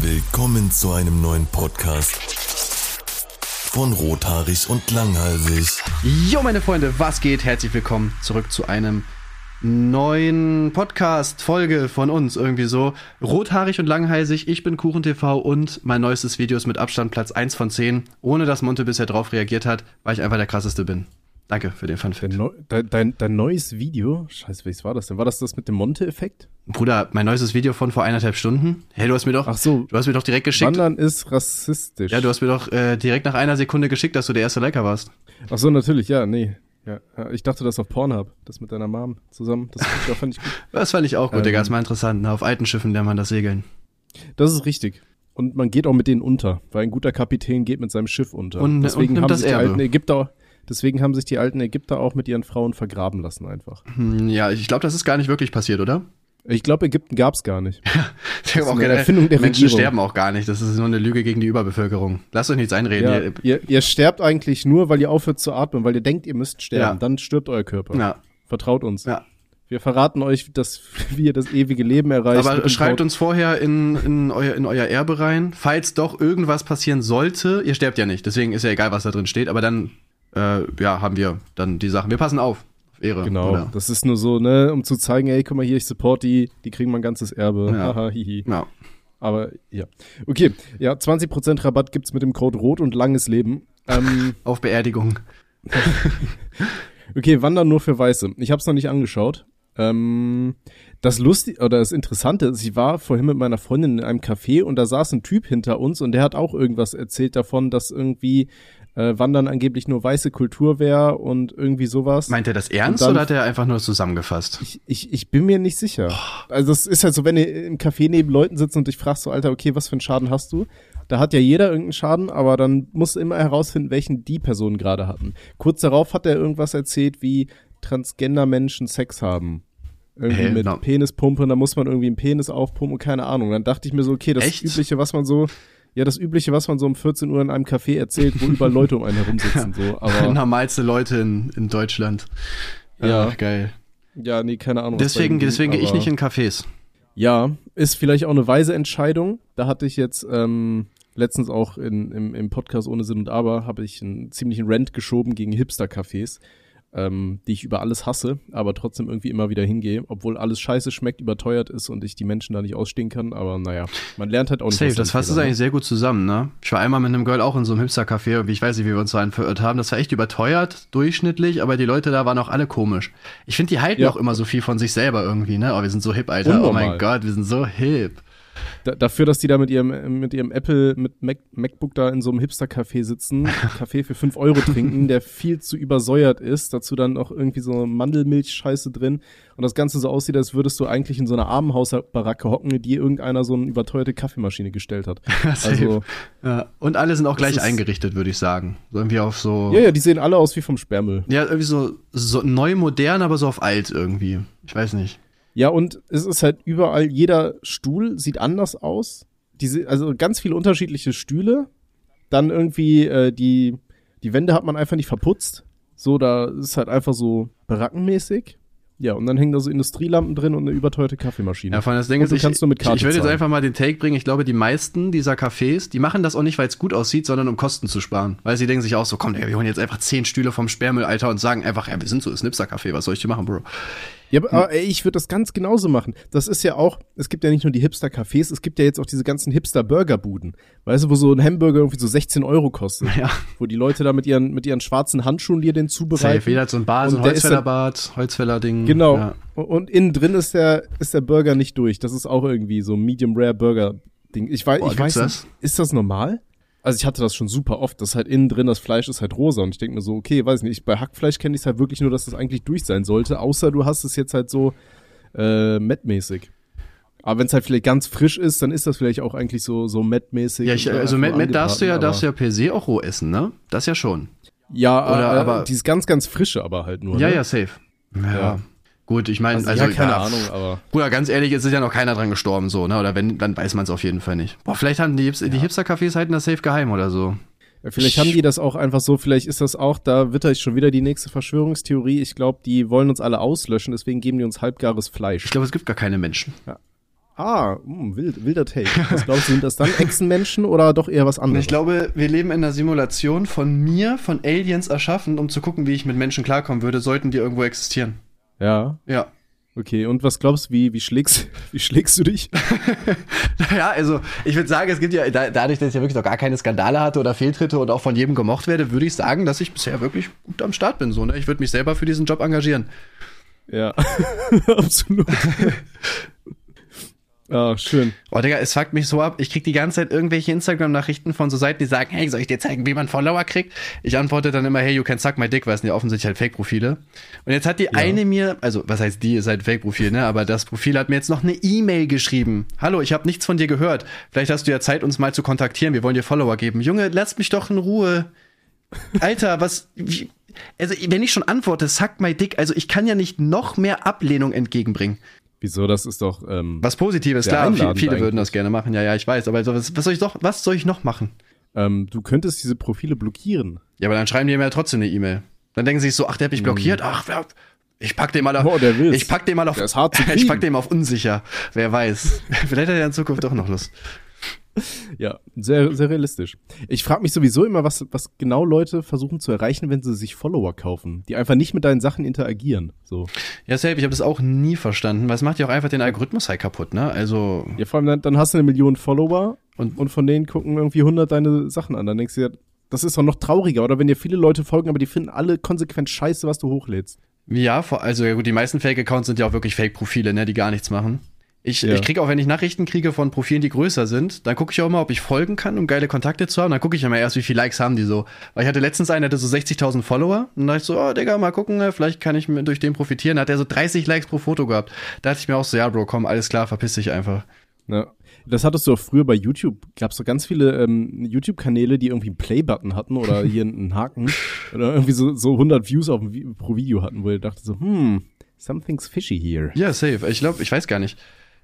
Willkommen zu einem neuen Podcast von Rothaarig und Langhalsig. Jo, meine Freunde, was geht? Herzlich willkommen zurück zu einem neuen Podcast-Folge von uns. Irgendwie so. Rothaarig und langhalsig, ich bin KuchenTV und mein neuestes Video ist mit Abstand Platz 1 von 10. Ohne dass Monte bisher drauf reagiert hat, weil ich einfach der krasseste bin. Danke für den Fun Fact. Dein, dein, dein, dein neues Video? Scheiße, welches war das denn? War das das mit dem Monte-Effekt? Bruder, mein neuestes Video von vor eineinhalb Stunden. Hey, du hast mir doch, Ach so. du hast mir doch direkt geschickt. Wandern ist rassistisch. Ja, du hast mir doch äh, direkt nach einer Sekunde geschickt, dass du der erste Liker warst. Ach so, natürlich, ja, nee. Ja, ich dachte das auf Pornhub, das mit deiner Mom zusammen. Das fand ich, fand ich gut. Das fand ich auch gut, Ähm. Digga. Ist mal interessant. Ne? Auf alten Schiffen lernt man das Segeln. Das ist richtig. Und man geht auch mit denen unter, weil ein guter Kapitän geht mit seinem Schiff unter. Und- deswegen und nimmt haben das sich die Erbe. alten Ägypter, deswegen haben sich die alten Ägypter auch mit ihren Frauen vergraben lassen einfach. Hm, ja, ich glaube, das ist gar nicht wirklich passiert, oder? Ich glaube, Ägypten gab's gar nicht. Ich hab ist auch eine Erfindung der Menschen Regierung. sterben auch gar nicht. Das ist nur eine Lüge gegen die Überbevölkerung. Lasst euch nichts einreden. Ja, Ihr- ihr, ihr sterbt eigentlich nur, weil ihr aufhört zu atmen, weil ihr denkt, ihr müsst sterben. Ja. Dann stirbt euer Körper. ja, Vertraut uns. ja. Wir verraten euch, dass wie ihr das ewige Leben erreicht. mit Aber schreibt uns vorher in, in, euer, in euer Erbe rein, falls doch irgendwas passieren sollte. Ihr sterbt ja nicht, deswegen ist ja egal, was da drin steht. Aber dann, äh, ja, haben wir dann die Sachen. Wir passen auf. Auf Ehre. Genau, Oder? das ist nur so, ne, um zu zeigen, ey, guck mal hier, ich support die, die kriegen mein ganzes Erbe. Ja. Haha, hihi. Ja. Aber ja. Okay, ja, 20% Rabatt gibt's mit dem Code Rot und langes Leben. Ähm, Auf Beerdigung. okay, Wandern nur für Weiße. Ich hab's noch nicht angeschaut. Ähm, das Lustige oder das Interessante ist, ich war vorhin mit meiner Freundin in einem Café und da saß ein Typ hinter uns und der hat auch irgendwas erzählt davon, dass irgendwie äh, Wandern angeblich nur weiße Kultur wäre und irgendwie sowas. Meint er das ernst dann- oder hat er einfach nur zusammengefasst? Ich, ich, ich bin mir nicht sicher. Also es ist halt so, wenn ihr im Café neben Leuten sitzt und dich fragst so, Alter, okay, was für einen Schaden hast du? Da hat ja jeder irgendeinen Schaden, aber dann musst du immer herausfinden, welchen die Personen gerade hatten. Kurz darauf hat er irgendwas erzählt, wie Transgender-Menschen Sex haben. Irgendwie Hä? mit Na- Penispumpe, und da muss man irgendwie einen Penis aufpumpen und keine Ahnung. Dann dachte ich mir so, okay, das Echt? Übliche, was man so, ja, das Übliche, was man so um 14 Uhr in einem Café erzählt, wo überall Leute um einen herum sitzen, so. Aber, Normalste Leute in, in Deutschland. Ja. Ach, geil. ja, nee, keine Ahnung. Deswegen, deswegen gehe ich nicht in Cafés. Ja, ist vielleicht auch eine weise Entscheidung. Da hatte ich jetzt ähm, letztens auch in, im, im Podcast ohne Sinn und Aber habe ich einen ziemlichen Rant geschoben gegen Hipster-Cafés, ähm, die ich über alles hasse, aber trotzdem irgendwie immer wieder hingehe, obwohl alles scheiße schmeckt, überteuert ist und ich die Menschen da nicht ausstehen kann. Aber naja, man lernt halt auch nicht. Safe, das fasst es Fehlern, eigentlich sehr gut zusammen, ne? Ich war einmal mit einem Girl auch in so einem Hipster-Café und ich weiß nicht, wie wir uns dahin verirrt haben. Das war echt überteuert, durchschnittlich, aber die Leute da waren auch alle komisch. Ich finde, die halten Ja. auch immer so viel von sich selber irgendwie, ne? Oh, wir sind so hip, Alter. Oh Unnormal. mein Gott, wir sind so hip. Da, dafür, dass die da mit ihrem, mit ihrem Apple, mit Mac, MacBook da in so einem Hipster-Café sitzen, Kaffee für 5 Euro trinken, der viel zu übersäuert ist, dazu dann auch irgendwie so Mandelmilch-Scheiße drin und das Ganze so aussieht, als würdest du eigentlich in so einer Armenhausbaracke hocken, die irgendeiner so eine überteuerte Kaffeemaschine gestellt hat. Also, Ja, und alle sind auch gleich eingerichtet, würde ich sagen. So irgendwie auf so. ja, ja, die sehen alle aus wie vom Sperrmüll. Ja, irgendwie so, so neu modern, aber so auf alt irgendwie. Ich weiß nicht. Ja, und es ist halt überall, jeder Stuhl sieht anders aus. Diese, also ganz viele unterschiedliche Stühle. Dann irgendwie äh, die, die Wände hat man einfach nicht verputzt. So, da ist halt einfach so barackenmäßig. Ja, und dann hängen da so Industrielampen drin und eine überteuerte Kaffeemaschine. Ja, vor allem das Ding ist, du ich, kannst nur mit ich, Karte ich würde jetzt zahlen. einfach mal den Take bringen. Ich glaube, die meisten dieser Cafés, die machen das auch nicht, weil es gut aussieht, sondern um Kosten zu sparen. Weil sie denken sich auch so, komm, ey, wir holen jetzt einfach zehn Stühle vom Sperrmüll, Alter, und sagen einfach, ja, wir sind so das Nipster-Café, was soll ich dir machen, Bro? Ja, aber, aber ey, ich würde das ganz genauso machen. Das ist ja auch, es gibt ja nicht nur die Hipster-Cafés, es gibt ja jetzt auch diese ganzen Hipster-Burger-Buden. Weißt du, wo so ein Hamburger irgendwie so 16 Euro kostet. Ja. Wo die Leute da mit ihren, mit ihren schwarzen Handschuhen dir den zubereiten. Safe, jeder hat so ein Bar, so ein Holzfällerbad, Holzfäller-Ding. Genau. Ja. Und innen drin ist der, ist der Burger nicht durch. Das ist auch irgendwie so ein Medium Rare Burger Ding. Ich weiß, Boah, ich weiß das? nicht, ist das normal? Also ich hatte das schon super oft, dass halt innen drin das Fleisch ist halt rosa und ich denke mir so, okay, weiß nicht, bei Hackfleisch kenne ich es halt wirklich nur, dass das eigentlich durch sein sollte, außer du hast es jetzt halt so äh, Matt-mäßig. Aber wenn es halt vielleicht ganz frisch ist, dann ist das vielleicht auch eigentlich so so Matt-mäßig. Ja, ich, also Matt, Matt darfst du ja, darfst du ja per se auch roh essen, ne? Das ja schon. Ja, Oder äh, aber- dieses ganz, ganz frische aber halt nur. Ja, ne? ja, safe. Ja. Ja. Gut, ich meine, Also, also, ja, keine ja, Ahnung, aber. Bruder, ganz ehrlich, es ist ja noch keiner dran gestorben, so, ne? Oder wenn, dann weiß man es auf jeden Fall nicht. Boah, vielleicht haben die, Hips die Hipster-Cafés halten das safe geheim oder so. Ja, vielleicht haben die das auch einfach so, vielleicht ist das auch, da wird euch schon wieder die nächste Verschwörungstheorie. Ich glaube, die wollen uns alle auslöschen, deswegen geben die uns halbgares Fleisch. Ich glaube, es gibt gar keine Menschen. Ja. Ah, mh, wild, wilder Take. Was glaubst du, sind das dann Echsenmenschen oder doch eher was anderes? Ich glaube, wir leben in einer Simulation von mir, von Aliens erschaffen, um zu gucken, wie ich mit Menschen klarkommen würde, sollten die irgendwo existieren. Ja, Ja. okay. Und was glaubst du, wie, wie, schlägst, wie schlägst du dich? Naja, also ich würde sagen, es gibt ja, da, dadurch, dass ich ja wirklich noch gar keine Skandale hatte oder Fehltritte und auch von jedem gemocht werde, würde ich sagen, dass ich bisher wirklich gut am Start bin. So, ne? Ich würde mich selber für diesen Job engagieren. Ja, absolut. Ah, schön. Oh, Digga, es fuckt mich so ab. Ich krieg die ganze Zeit irgendwelche Instagram-Nachrichten von so Seiten, die sagen, hey, soll ich dir zeigen, wie man Follower kriegt? Ich antworte dann immer, hey, you can suck my dick, weil es sind ja offensichtlich halt Fake-Profile. Und jetzt hat die eine mir, also was heißt die, ist halt Fake-Profil, ne? Aber das Profil hat mir jetzt noch eine E-Mail geschrieben. Hallo, ich habe nichts von dir gehört. Vielleicht hast du ja Zeit, uns mal zu kontaktieren. Wir wollen dir Follower geben. Junge, lass mich doch in Ruhe. Alter, was. Wie, also, wenn ich schon antworte, suck my dick, also ich kann ja nicht noch mehr Ablehnung entgegenbringen. Wieso, das ist doch, ähm, Was Positives, klar, viel, einladend viele würden das gerne machen, ja, ja, ich weiß, aber was, was soll ich doch, was soll ich noch machen? ähm, du könntest diese Profile blockieren. Ja, aber dann schreiben die mir ja trotzdem eine E-Mail. Dann denken sie sich so, ach, der hat mich blockiert, ach, ich pack den mal auf, Hm. Oh, der will's. ich pack den mal auf, Der ist hart zu ich pack den mal auf unsicher, wer weiß. Vielleicht hat er in Zukunft doch noch Lust. Ja, sehr, sehr realistisch. Ich frage mich sowieso immer, was, was genau Leute versuchen zu erreichen, wenn sie sich Follower kaufen, die einfach nicht mit deinen Sachen interagieren. So. Ja, safe, ich habe das auch nie verstanden, weil es macht ja auch einfach den Algorithmus halt kaputt, ne, also, Ja, vor allem dann, dann hast du eine Million Follower Und- und, von denen gucken irgendwie 100 deine Sachen an. Dann denkst du ja, das ist doch noch trauriger. Oder wenn dir viele Leute folgen, aber die finden alle konsequent scheiße, was du hochlädst. ja, also, ja gut, die meisten Fake-Accounts sind ja auch wirklich Fake-Profile, ne, die gar nichts machen. Ich, Ja. ich kriege auch, wenn ich Nachrichten kriege von Profilen, die größer sind, dann gucke ich auch mal, ob ich folgen kann, um geile Kontakte zu haben. Dann gucke ich immer erst, wie viele Likes haben die so. Weil ich hatte letztens einen, der hatte so 60.000 Follower. Und dann dachte ich so, oh, Digga, mal gucken, äh, vielleicht kann ich durch den profitieren. Da hat er so 30 Likes pro Foto gehabt. Da dachte ich mir auch so, ja, Bro, komm, alles klar, verpiss dich einfach. Ja. Das hattest du auch früher bei YouTube. Gab es so ganz viele ähm, YouTube-Kanäle, die irgendwie einen Play-Button hatten oder hier einen Haken oder irgendwie so, so 100 Views auf, pro Video hatten, wo ihr dachte so, hm, something's fishy here. Ja, safe. Ich glaube, ich weiß gar nicht.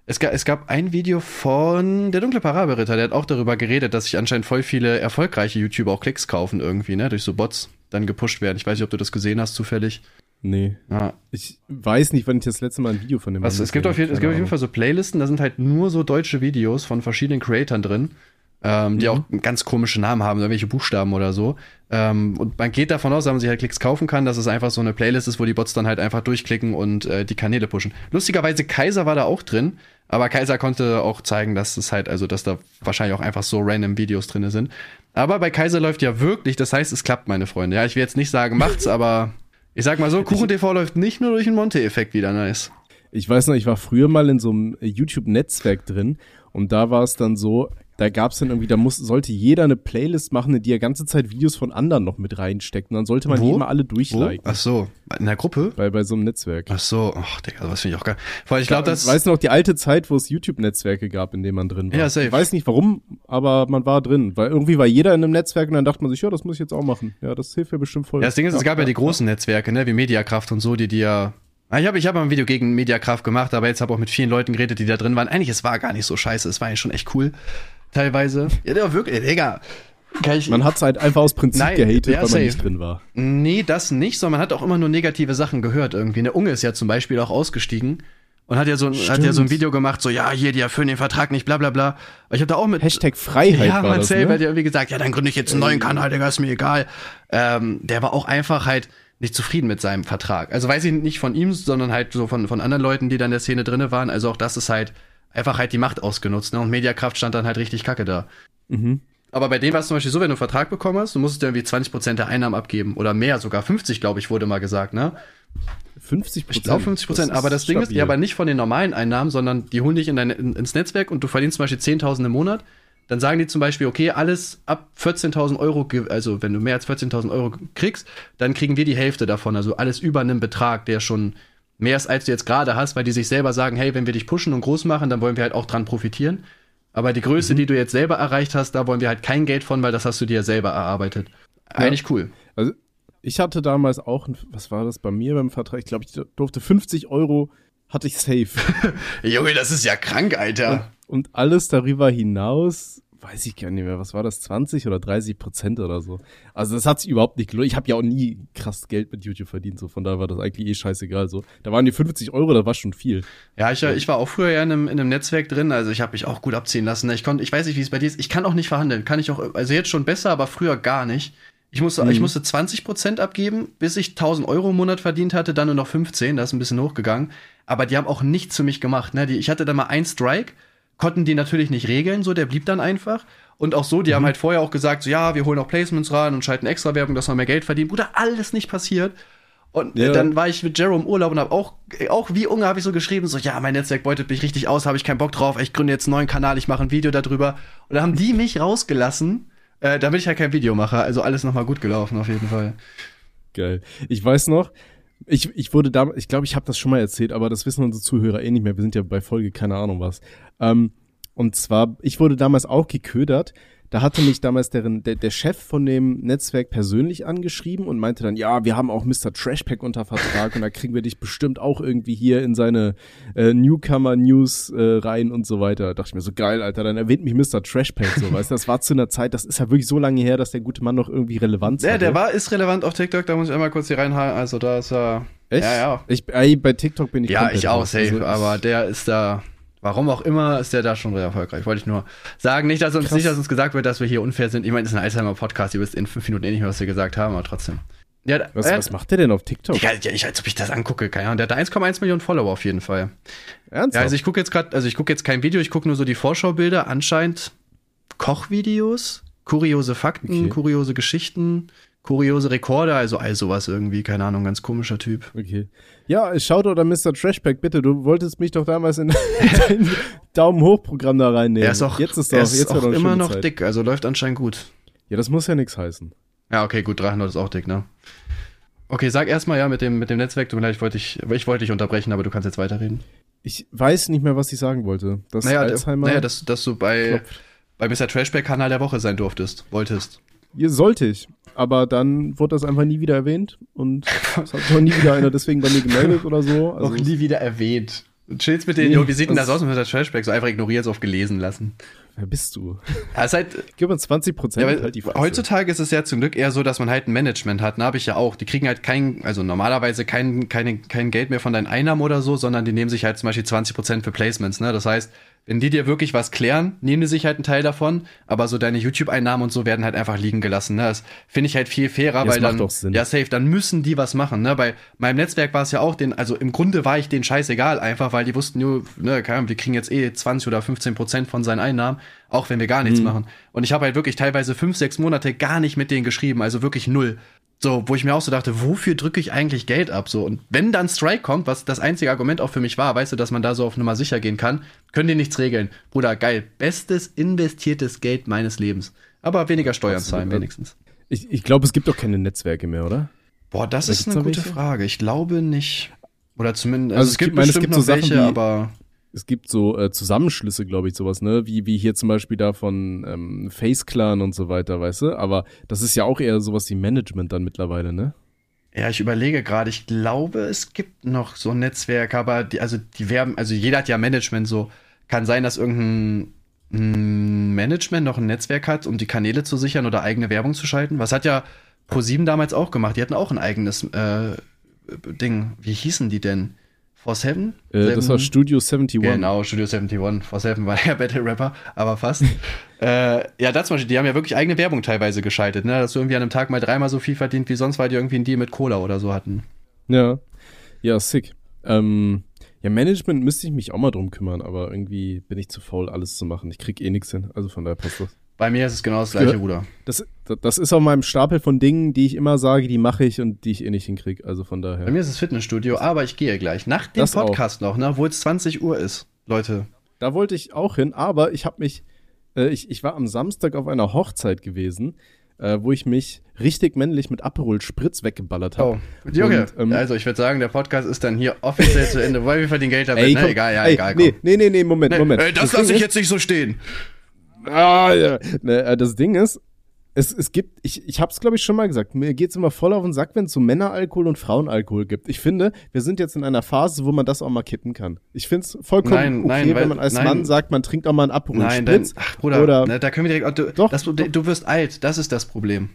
Es gab, es gab ein Video von der dunkle Parabelritter, der hat auch darüber geredet, dass sich anscheinend voll viele erfolgreiche YouTuber auch Klicks kaufen irgendwie, ne, durch so Bots dann gepusht werden. Ich weiß nicht, ob du das gesehen hast zufällig. Nee. Ja, Ich weiß nicht, wann ich das letzte Mal ein Video von dem Was, Mann es gibt, gesehen auf jeden, habe. es gibt auf jeden Fall so Playlisten, da sind halt nur so deutsche Videos von verschiedenen Creatoren drin, ähm, die Mhm. auch ganz komische Namen haben, irgendwelche Buchstaben oder so. Ähm, und man geht davon aus, wenn man sich halt Klicks kaufen kann, dass es einfach so eine Playlist ist, wo die Bots dann halt einfach durchklicken und äh, die Kanäle pushen. Lustigerweise Kaiser war da auch drin, aber Kaiser konnte auch zeigen, dass es halt, also dass da wahrscheinlich auch einfach so random Videos drin sind. Aber bei Kaiser läuft ja wirklich, das heißt, es klappt, meine Freunde. Ja, ich will jetzt nicht sagen, macht's, aber ich sag mal so, KuchenTV läuft nicht nur durch den Monte-Effekt wieder nice. Ich weiß noch, ich war früher mal in so einem YouTube-Netzwerk drin und da war es dann so, da gab es dann irgendwie, da muss, sollte jeder eine Playlist machen, in die er ganze Zeit Videos von anderen noch mit reinsteckt. Und dann sollte man Wo? die immer alle Wo? durchliken. Ach so, in der Gruppe? Bei, bei so einem Netzwerk. Ach so, ach, Digga, was finde ich auch geil. Allem, ich glaube, das. Weißt du noch, die alte Zeit, wo es YouTube-Netzwerke gab, in denen man drin war? Ja, safe. Ich weiß nicht warum, aber man war drin. Weil irgendwie war jeder in einem Netzwerk und dann dachte man sich, ja, das muss ich jetzt auch machen. Ja, das hilft ja bestimmt voll. ja, das Ding ist, es gab ja die großen Netzwerke, ne, wie Mediakraft und so, die die ja. Ah, Ich habe ich hab mal ein Video gegen Mediakraft gemacht, aber jetzt habe auch mit vielen Leuten geredet, die da drin waren. Eigentlich, es war gar nicht so scheiße, es war eigentlich schon echt cool. Teilweise. Ja, der war wirklich, Digga. Ich, Man hat es halt einfach aus Prinzip Nein, gehatet, ja, weil man safe. nicht drin war. Nee, das nicht, sondern man hat auch immer nur negative Sachen gehört irgendwie. Der Unge ist ja zum Beispiel auch ausgestiegen und hat ja so, ein- hat ja so ein. Video gemacht, so, ja, hier, die erfüllen den Vertrag nicht, bla bla bla. Aber ich habe da auch mit. Hashtag Freiheit ja, war man das, selber ne? hat ja irgendwie gesagt, ja, dann gründe ich jetzt einen neuen Kanal, Digga, ist mir egal. Ähm, der war auch einfach halt nicht zufrieden mit seinem Vertrag. Also weiß ich nicht von ihm, sondern halt so von, von anderen Leuten, die da in der Szene drinne waren. Also auch das ist halt einfach halt die Macht ausgenutzt. Ne? Und Mediakraft stand dann halt richtig kacke da. Mhm. Aber bei dem war es zum Beispiel so, wenn du einen Vertrag bekommen hast, du musstest ja irgendwie 20% der Einnahmen abgeben. Oder mehr, sogar 50, glaube ich, wurde mal gesagt, ne? 50 Ich glaube 50 Prozent, aber das Ding ist, ja, aber nicht von den normalen Einnahmen, sondern die holen dich in dein, in, ins Netzwerk und du verdienst zum Beispiel 10.000 im Monat. Dann sagen die zum Beispiel, okay, alles ab 14.000 Euro, also wenn du mehr als 14.000 Euro kriegst, dann kriegen wir die Hälfte davon. Also alles über einem Betrag, der schon mehr ist, als du jetzt gerade hast, weil die sich selber sagen, hey, wenn wir dich pushen und groß machen, dann wollen wir halt auch dran profitieren. Aber die Größe, die du jetzt selber erreicht hast, da wollen wir halt kein Geld von, weil das hast du dir selber erarbeitet. Eigentlich cool. Also, ich hatte damals auch, was war das bei mir beim Vertrag? Ich glaube, ich durfte 50 Euro, hatte ich safe. Junge, das ist ja krank, Alter. Und alles darüber hinaus weiß ich gar nicht mehr, was war das, 20 oder 30 Prozent oder so. Also das hat sich überhaupt nicht gelohnt. Ich habe ja auch nie krass Geld mit YouTube verdient, so von daher war das eigentlich eh scheißegal. So, da waren die 50 Euro, das war schon viel. Ja, ich, ich war auch früher ja in einem, in einem Netzwerk drin, also ich habe mich auch gut abziehen lassen. Ich konnte, ich weiß nicht, wie es bei dir ist. Ich kann auch nicht verhandeln, kann ich auch, also jetzt schon besser, aber früher gar nicht. Ich musste, mhm. ich musste 20 Prozent abgeben, bis ich 1000 Euro im Monat verdient hatte, dann nur noch 15, das ist ein bisschen hochgegangen. Aber die haben auch nichts für mich gemacht. Ne? Die, ich hatte da mal ein Strike, konnten die natürlich nicht regeln, so der blieb dann einfach. Und auch so, die mhm. haben halt vorher auch gesagt, so ja, wir holen auch Placements rein und schalten extra Werbung, dass man mehr Geld verdient. Bruder, alles nicht passiert. Und ja. dann war ich mit Jerome im Urlaub und habe auch, auch wie Unge habe ich so geschrieben, so, ja, mein Netzwerk beutet mich richtig aus, habe ich keinen Bock drauf, ich gründe jetzt einen neuen Kanal, ich mache ein Video darüber. Und dann haben die mich rausgelassen, äh, damit ich halt kein Video mache. Also alles nochmal gut gelaufen, auf jeden Fall. Geil. Ich weiß noch, ich, ich wurde da, ich glaube, ich habe das schon mal erzählt, aber das wissen unsere Zuhörer eh nicht mehr. Wir sind ja bei Folge keine Ahnung was. Ähm, und zwar, ich wurde damals auch geködert. Da hatte mich damals der, der, der Chef von dem Netzwerk persönlich angeschrieben und meinte dann, ja, wir haben auch Mr. Trashpack unter Vertrag und da kriegen wir dich bestimmt auch irgendwie hier in seine äh, Newcomer-News äh, rein und so weiter. Da dachte ich mir so, geil, Alter, dann erwähnt mich Mr. Trashpack so, weißt du, das war zu einer Zeit, das ist ja wirklich so lange her, dass der gute Mann noch irgendwie relevant ist. Ja, der war, ist relevant auf TikTok, da muss ich einmal kurz hier reinhalten, also da ist er. Echt? Ja, ja. Ich, ey, bei TikTok bin ich Ja, ich auch, safe, also, aber der ist da Warum auch immer ist der da schon sehr erfolgreich. Wollte ich nur sagen. Nicht, dass uns, nicht, dass uns gesagt wird, dass wir hier unfair sind. Ich meine, das ist ein Alzheimer-Podcast. Ihr wisst in fünf Minuten eh nicht mehr, was wir gesagt haben, aber trotzdem. Ja, was, äh, was macht der denn auf TikTok? Ja, ja, ich, als ob ich das angucke, keine Ahnung. Der hat 1,1 Millionen Follower auf jeden Fall. Ernsthaft? Ja, also ich gucke jetzt gerade, also ich gucke jetzt kein Video, ich gucke nur so die Vorschaubilder. Anscheinend Kochvideos, kuriose Fakten, okay. kuriose Geschichten kuriose Rekorde, also all sowas irgendwie, keine Ahnung, ganz komischer Typ. Okay. Ja, schaut oder Mr. Trashback, bitte, du wolltest mich doch damals in dein Daumen hoch Programm da reinnehmen. Er ist auch, jetzt ist doch, er ist jetzt auch immer noch Zeit. dick, also läuft anscheinend gut. Ja, das muss ja nichts heißen. Ja, okay, gut, 300 ist auch dick, ne? Okay, sag erstmal ja mit dem, mit dem Netzwerk, leid, ich wollte dich, ich wollte dich unterbrechen, aber du kannst jetzt weiterreden. Ich weiß nicht mehr, was ich sagen wollte. Das naja, Alzheimer naja dass, dass du bei, bei Mr. Trashback Kanal der Woche sein durftest, wolltest. Ja, sollte ich aber dann wurde das einfach nie wieder erwähnt und es hat sich auch nie wieder einer deswegen bei mir gemeldet oder so. Also Auch nie wieder erwähnt. Du chillst mit denen, nee, jo, wie sieht denn das aus mit der Trashback? So einfach ignoriert, so auf gelesen lassen. Wer bist du? Ja, ist halt, Gib uns 20 Prozent. Ja, halt die heutzutage ist es ja zum Glück eher so, dass man halt ein Management hat. Ne, habe ich ja auch. Die kriegen halt kein, also normalerweise kein, kein, kein Geld mehr von deinen Einnahmen oder so, sondern die nehmen sich halt zum Beispiel 20 Prozent für Placements. Ne? Das heißt, wenn die dir wirklich was klären, nehmen die sich halt einen Teil davon, aber so deine YouTube-Einnahmen und so werden halt einfach liegen gelassen. Ne? Das finde ich halt viel fairer, ja, weil dann, ja safe, dann müssen die was machen. Ne? Bei meinem Netzwerk war es ja auch den, also im Grunde war ich denen scheißegal einfach, weil die wussten nur, ne, keine Ahnung, wir kriegen jetzt eh 20 oder 15 Prozent von seinen Einnahmen, auch wenn wir gar nichts mhm. machen. Und ich habe halt wirklich teilweise fünf, sechs Monate gar nicht mit denen geschrieben, also wirklich null. So, wo ich mir auch so dachte, wofür drücke ich eigentlich Geld ab? So, und wenn dann Strike kommt, was das einzige Argument auch für mich war, weißt du, dass man da so auf Nummer sicher gehen kann, können die nichts regeln. Bruder, geil. Bestes investiertes Geld meines Lebens. Aber weniger Steuern zahlen, wenigstens. Ich, ich glaube, es gibt doch keine Netzwerke mehr, oder? Boah, das oder ist eine gute welche? Frage. Ich glaube nicht. Oder zumindest, also, also es gibt, meine, es gibt so Sachen, welche, die, aber es gibt so äh, Zusammenschlüsse, glaube ich, sowas, ne? Wie, wie hier zum Beispiel da von ähm, Face Clan und so weiter, weißt du? Aber das ist ja auch eher sowas wie Management dann mittlerweile, ne? Ja, ich überlege gerade, ich glaube, es gibt noch so ein Netzwerk, aber die, also die werben, also jeder hat ja Management so. Kann sein, dass irgendein Management noch ein Netzwerk hat, um die Kanäle zu sichern oder eigene Werbung zu schalten. Was hat ja ProSieben damals auch gemacht? Die hatten auch ein eigenes äh, Ding. Wie hießen die denn? For Seven? Äh, das war Studio 71. Genau, Studio 71. For Seven war der Battle Rapper, aber fast. äh, ja, das zum Beispiel, die haben ja wirklich eigene Werbung teilweise geschaltet, ne? Dass du irgendwie an einem Tag mal dreimal so viel verdient wie sonst, weil die irgendwie einen Deal mit Cola oder so hatten. Ja. Ja, sick. Ähm, ja, Management müsste ich mich auch mal drum kümmern, aber irgendwie bin ich zu faul, alles zu machen. Ich krieg eh nichts hin. Also von daher passt das. Bei mir ist es genau das gleiche, Bruder. Das, das ist auf meinem Stapel von Dingen, die ich immer sage, die mache ich und die ich eh nicht hinkriege. Also von daher. Bei mir ist es Fitnessstudio, aber ich gehe gleich. Nach dem das Podcast auch. noch, ne, wo es 20 Uhr ist, Leute. Da wollte ich auch hin, aber ich habe mich, äh, ich, ich war am Samstag auf einer Hochzeit gewesen, äh, wo ich mich richtig männlich mit Aperol Spritz weggeballert habe. Oh, Junge, ähm, also ich würde sagen, der Podcast ist dann hier offiziell zu Ende, weil wir verdienen Geld damit. Ey, ne? Egal, ja, ey, egal. Komm. Nee, nee, nee, Moment, nee, Moment. Ey, das, das lasse ich jetzt nicht so stehen. Ah, ja. Ne, äh, das Ding ist, es, es gibt, ich, ich habe es glaube ich schon mal gesagt, mir geht's immer voll auf den Sack, wenn es so Männeralkohol und Frauenalkohol gibt. Ich finde, wir sind jetzt in einer Phase, wo man das auch mal kippen kann. Ich find's vollkommen Nein, okay, nein, weil- wenn man als nein. Mann sagt, man trinkt auch mal einen Aperol Nein, dann, Spritz. ach Bruder, oder, ne, da können wir direkt, du, Doch, das, doch. du wirst alt, das ist das Problem.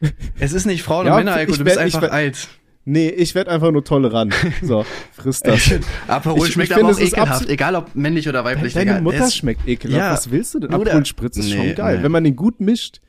Es ist nicht Frauen- Ja, und Männeralkohol, ich du bist werd- einfach werd- alt. Nee, ich werd einfach nur tolerant. So, friss das. Aperol Ich- ich schmeckt finde, aber auch es ist ekelhaft, egal ob männlich oder weiblich. Deine Digga. Mutter Es- schmeckt ekelhaft. Ja, Was willst du denn? Aperol Spritz ist Nee, schon geil. nee. Wenn man den gut mischt,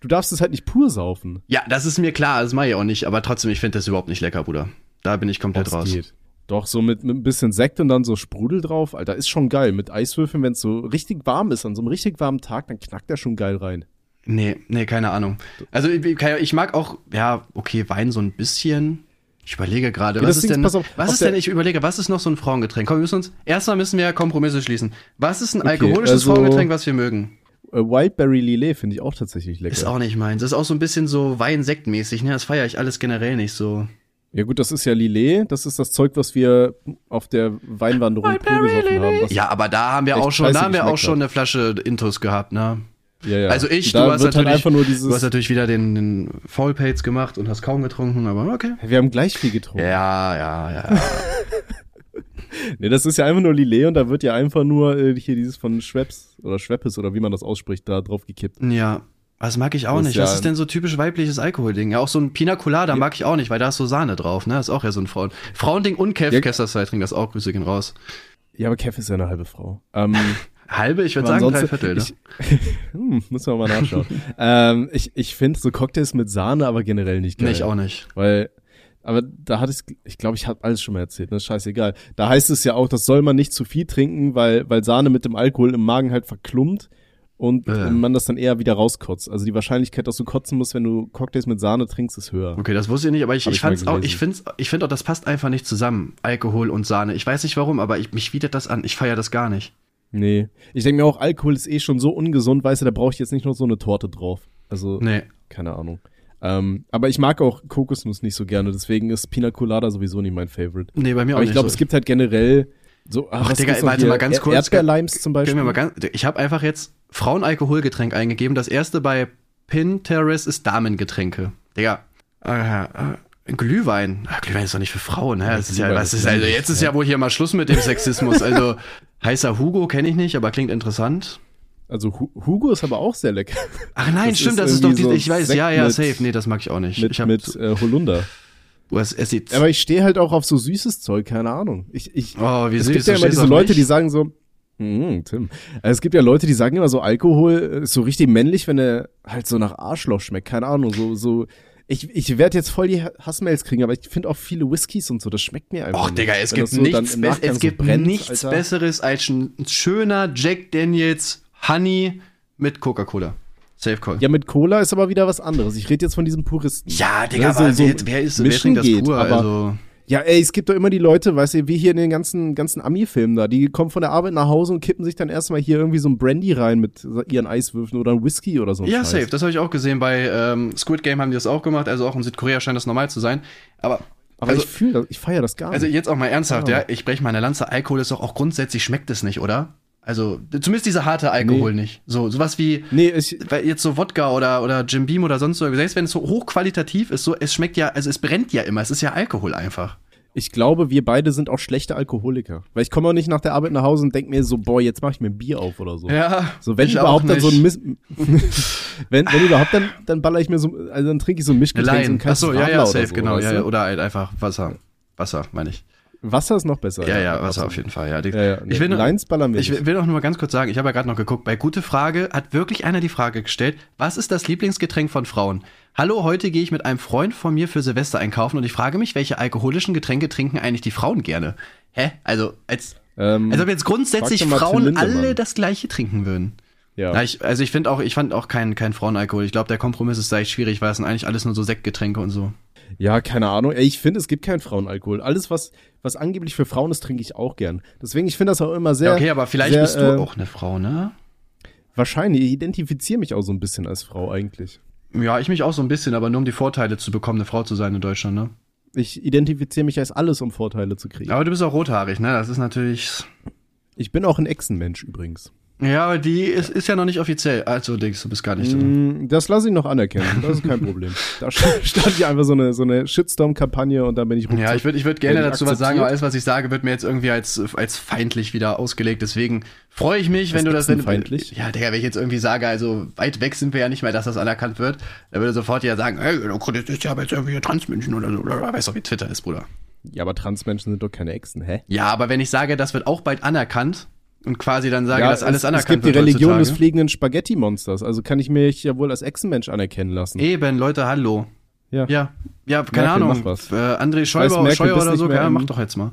du darfst es halt nicht pur saufen. Ja, das ist mir klar, das mache ich auch nicht, aber trotzdem, ich finde das überhaupt nicht lecker, Bruder. Da bin ich komplett Ob's raus. geht. Doch, so mit, mit ein bisschen Sekt und dann so Sprudel drauf, Alter, ist schon geil. Mit Eiswürfeln, wenn es so richtig warm ist, an so einem richtig warmen Tag, dann knackt der schon geil rein. Nee, nee, keine Ahnung. Also ich, mag auch, ja, okay, Wein so ein bisschen. Ich überlege gerade, Ja, was ist denn, auf, was auf ist denn, ich überlege, was ist noch so ein Frauengetränk? Komm, wir müssen uns, erstmal müssen wir Kompromisse schließen. Was ist ein Okay, alkoholisches also- Frauengetränk, was wir mögen? Äh, Wildberry Lillet finde ich auch tatsächlich lecker. Ist auch nicht meins. Das ist auch so ein bisschen so Weinsektmäßig, ne? Das feiere ich alles generell nicht so. ja gut, das ist ja Lillet. Das ist das Zeug, was wir auf der Weinwanderung haben. Ja, aber da haben wir auch schon, da haben wir auch schon eine Flasche Intus gehabt, ne? Ja, ja. Also ich, da du hast wird natürlich, halt du hast natürlich wieder den, den Foulpates gemacht und hast kaum getrunken, aber okay. Wir haben gleich viel getrunken. Ja, ja, ja. Nee, das ist ja einfach nur Lillet und da wird ja einfach nur äh, hier dieses von Schweppes oder Schweppes oder wie man das ausspricht, da drauf gekippt. Ja. Das mag ich auch Das nicht. ja- Was ist denn so typisch weibliches Alkoholding? Ja, auch so ein Pina Colada mag ich auch nicht, weil da ist so Sahne drauf, ne? Das ist auch ja so ein Frauen. Frauending und Kev Ja. Kesterzeit trinkt das auch. Grüße gehen raus. Ja, aber Kev ist ja eine halbe Frau. Ähm, Halbe, ich würde sagen drei Viertel, ne? Ich, hm, müssen wir mal nachschauen. ähm, ich ich finde so Cocktails mit Sahne aber generell nicht geil. Nee, ich auch nicht. Weil, aber da hat es, ich glaube, ich habe alles schon mal erzählt, ne, scheißegal. Da heißt es ja auch, das soll man nicht zu viel trinken, weil, weil Sahne mit dem Alkohol im Magen halt verklumpt und Äh. man das dann eher wieder rauskotzt. Also die Wahrscheinlichkeit, dass du kotzen musst, wenn du Cocktails mit Sahne trinkst, ist höher. Okay, das wusste ich nicht, aber ich, Hab ich, ich fand's auch, ich find's, ich finde auch, das passt einfach nicht zusammen. Alkohol und Sahne. Ich weiß nicht warum, aber ich, mich widert das an. Ich feiere das gar nicht. Nee. Ich denke mir auch, Alkohol ist eh schon so ungesund, weißt du, da brauche ich jetzt nicht noch so eine Torte drauf. Also, Nee. keine Ahnung. Ähm, aber ich mag auch Kokosnuss nicht so gerne, deswegen ist Pina Colada sowieso nicht mein Favorite. Nee, bei mir auch Aber ich nicht. glaube, so. es gibt halt generell so. Ach, was Digga, warte mal ganz kurz. Erdbeerlimes zum Beispiel. wir mal ganz, ich habe einfach jetzt Frauenalkoholgetränk eingegeben. Das erste bei Pinterest ist Damengetränke. Digga, äh, äh, Glühwein. Ach, Glühwein ist doch nicht für Frauen, hä? Das ist ja, was ist also jetzt ist ja wohl hier mal Schluss mit dem Sexismus. Also, heißer Hugo kenne ich nicht, aber klingt interessant. Also Hu Hugo ist aber auch sehr lecker. Ach nein, Das stimmt, das ist doch die, so ich weiß, Sekt ja, ja, mit- safe. Nee, das mag ich auch nicht. Mit, ich hab, mit äh, Holunder. oh, es, es sieht, Aber ich stehe halt auch auf so süßes Zeug, keine Ahnung. Ich, ich, oh, wie es süß. gibt du ja immer diese Leute, mich. die sagen so, hm, Tim. Also es gibt ja Leute, die sagen immer so, Alkohol ist so richtig männlich, wenn er halt so nach Arschloch schmeckt. Keine Ahnung, so, so. Ich, ich werde jetzt voll die Hassmails kriegen, aber ich finde auch viele Whiskys und so, das schmeckt mir einfach Och, nicht. Digga, es Wenn gibt so nichts, Nachgang es so gibt brennt, nichts Alter. Besseres als ein schöner Jack Daniels Honey mit Coca-Cola. Safe Call. Ja, mit Cola ist aber wieder was anderes. Ich rede jetzt von diesem Puristen. Ja, Digga, so- aber so wer, wer, ist, wer trinkt das geht, pur? Also, Ja, ey, es gibt doch immer die Leute, weißt du, wie hier in den ganzen, ganzen Ami-Filmen da, die kommen von der Arbeit nach Hause und kippen sich dann erstmal hier irgendwie so ein Brandy rein mit ihren Eiswürfeln oder ein Whisky oder so. ja, Scheiß. safe. Das habe ich auch gesehen. Bei ähm, Squid Game haben die das auch gemacht. Also auch in Südkorea scheint das normal zu sein. Aber, Aber also, ich fühle das, ich feiere das gar also nicht. jetzt auch mal ernsthaft, Ja. ja. Ich breche meine Lanze. Alkohol ist doch auch grundsätzlich schmeckt es nicht, oder? Also, zumindest dieser harte Alkohol Nee. nicht. So, sowas wie, Nee, jetzt so Wodka oder, oder Jim Beam oder sonst so, selbst wenn es so hochqualitativ ist, so, es schmeckt ja, also es brennt ja immer, es ist ja Alkohol einfach. ich glaube, wir beide sind auch schlechte Alkoholiker. Weil ich komme auch nicht nach der Arbeit nach Hause und denke mir so, boah, jetzt mache ich mir ein Bier auf oder so. Ja, So, wenn überhaupt dann so ein. Miss wenn, wenn überhaupt, dann, dann baller ich mir so, also dann trinke ich so ein Mischgetränk, so ein achso, ja, ja, safe, so, genau, ja, ja, oder halt einfach Wasser. Wasser, meine ich. Wasser ist noch besser. Ja, ja, Wasser auf jeden Fall, ja. Die, Ja, ja. Ich will, wir ich will auch nur mal ganz kurz sagen, ich habe ja gerade noch geguckt, bei Gute Frage hat wirklich einer die Frage gestellt, was ist das Lieblingsgetränk von Frauen? Hallo, heute gehe ich mit einem Freund von mir für Silvester einkaufen und ich frage mich, welche alkoholischen Getränke trinken eigentlich die Frauen gerne? Hä? Also, als, Ähm, als ob jetzt grundsätzlich Frauen alle das gleiche trinken würden. Ja. Ja, ich, also ich finde auch, ich fand auch keinen kein Frauenalkohol. Ich glaube, der Kompromiss ist da echt schwierig, weil es sind eigentlich alles nur so Sektgetränke und so. Ja, keine Ahnung. Ey, ich finde, es gibt keinen Frauenalkohol. Alles, was, was angeblich für Frauen ist, trinke ich auch gern. Deswegen, ich finde das auch immer sehr. Ja, okay, aber vielleicht sehr, bist du äh, auch eine Frau, ne? Wahrscheinlich. Ich identifiziere mich auch so ein bisschen als Frau eigentlich. Ja, ich mich auch so ein bisschen, aber nur um die Vorteile zu bekommen, eine Frau zu sein in Deutschland, ne? Ich identifiziere mich als alles, um Vorteile zu kriegen. Aber du bist auch rothaarig, ne? Das ist natürlich. Ich bin auch ein Echsenmensch übrigens. Ja, aber die ist, ist ja noch nicht offiziell. Also, denkst du bist gar nicht drin. Mm, Das lasse ich noch anerkennen. Das ist kein Problem. Da stand ja einfach so eine, so eine Shitstorm-Kampagne und dann bin ich Ja, ruckzuck- ich würde ich würd gerne dazu was sagen, akzeptiert. aber alles, was ich sage, wird mir jetzt irgendwie als, als feindlich wieder ausgelegt. Deswegen freue ich mich, wenn Was du das, wenn du, feindlich? Ja, Digga, wenn ich jetzt irgendwie sage, also weit weg sind wir ja nicht mehr, dass das anerkannt wird, dann würde sofort ja sagen, ey, du kritisierst ja aber jetzt irgendwie Transmenschen oder so, oder weißt du, wie Twitter ist, Bruder. Ja, aber Transmenschen sind doch keine Echsen, hä? Ja, aber wenn ich sage, das wird auch bald anerkannt und quasi dann sage, dass alles es, anerkannt es gibt die wird Religion des heutzutage. fliegenden Spaghetti-Monsters. Also kann ich mich ja wohl als Echsenmensch anerkennen lassen. Eben, Leute, hallo. Ja. Ja, ja, keine Merkel, Ahnung. was. Äh, André Scheuer, Merkel Scheuer bist oder so, ja, mach doch jetzt mal.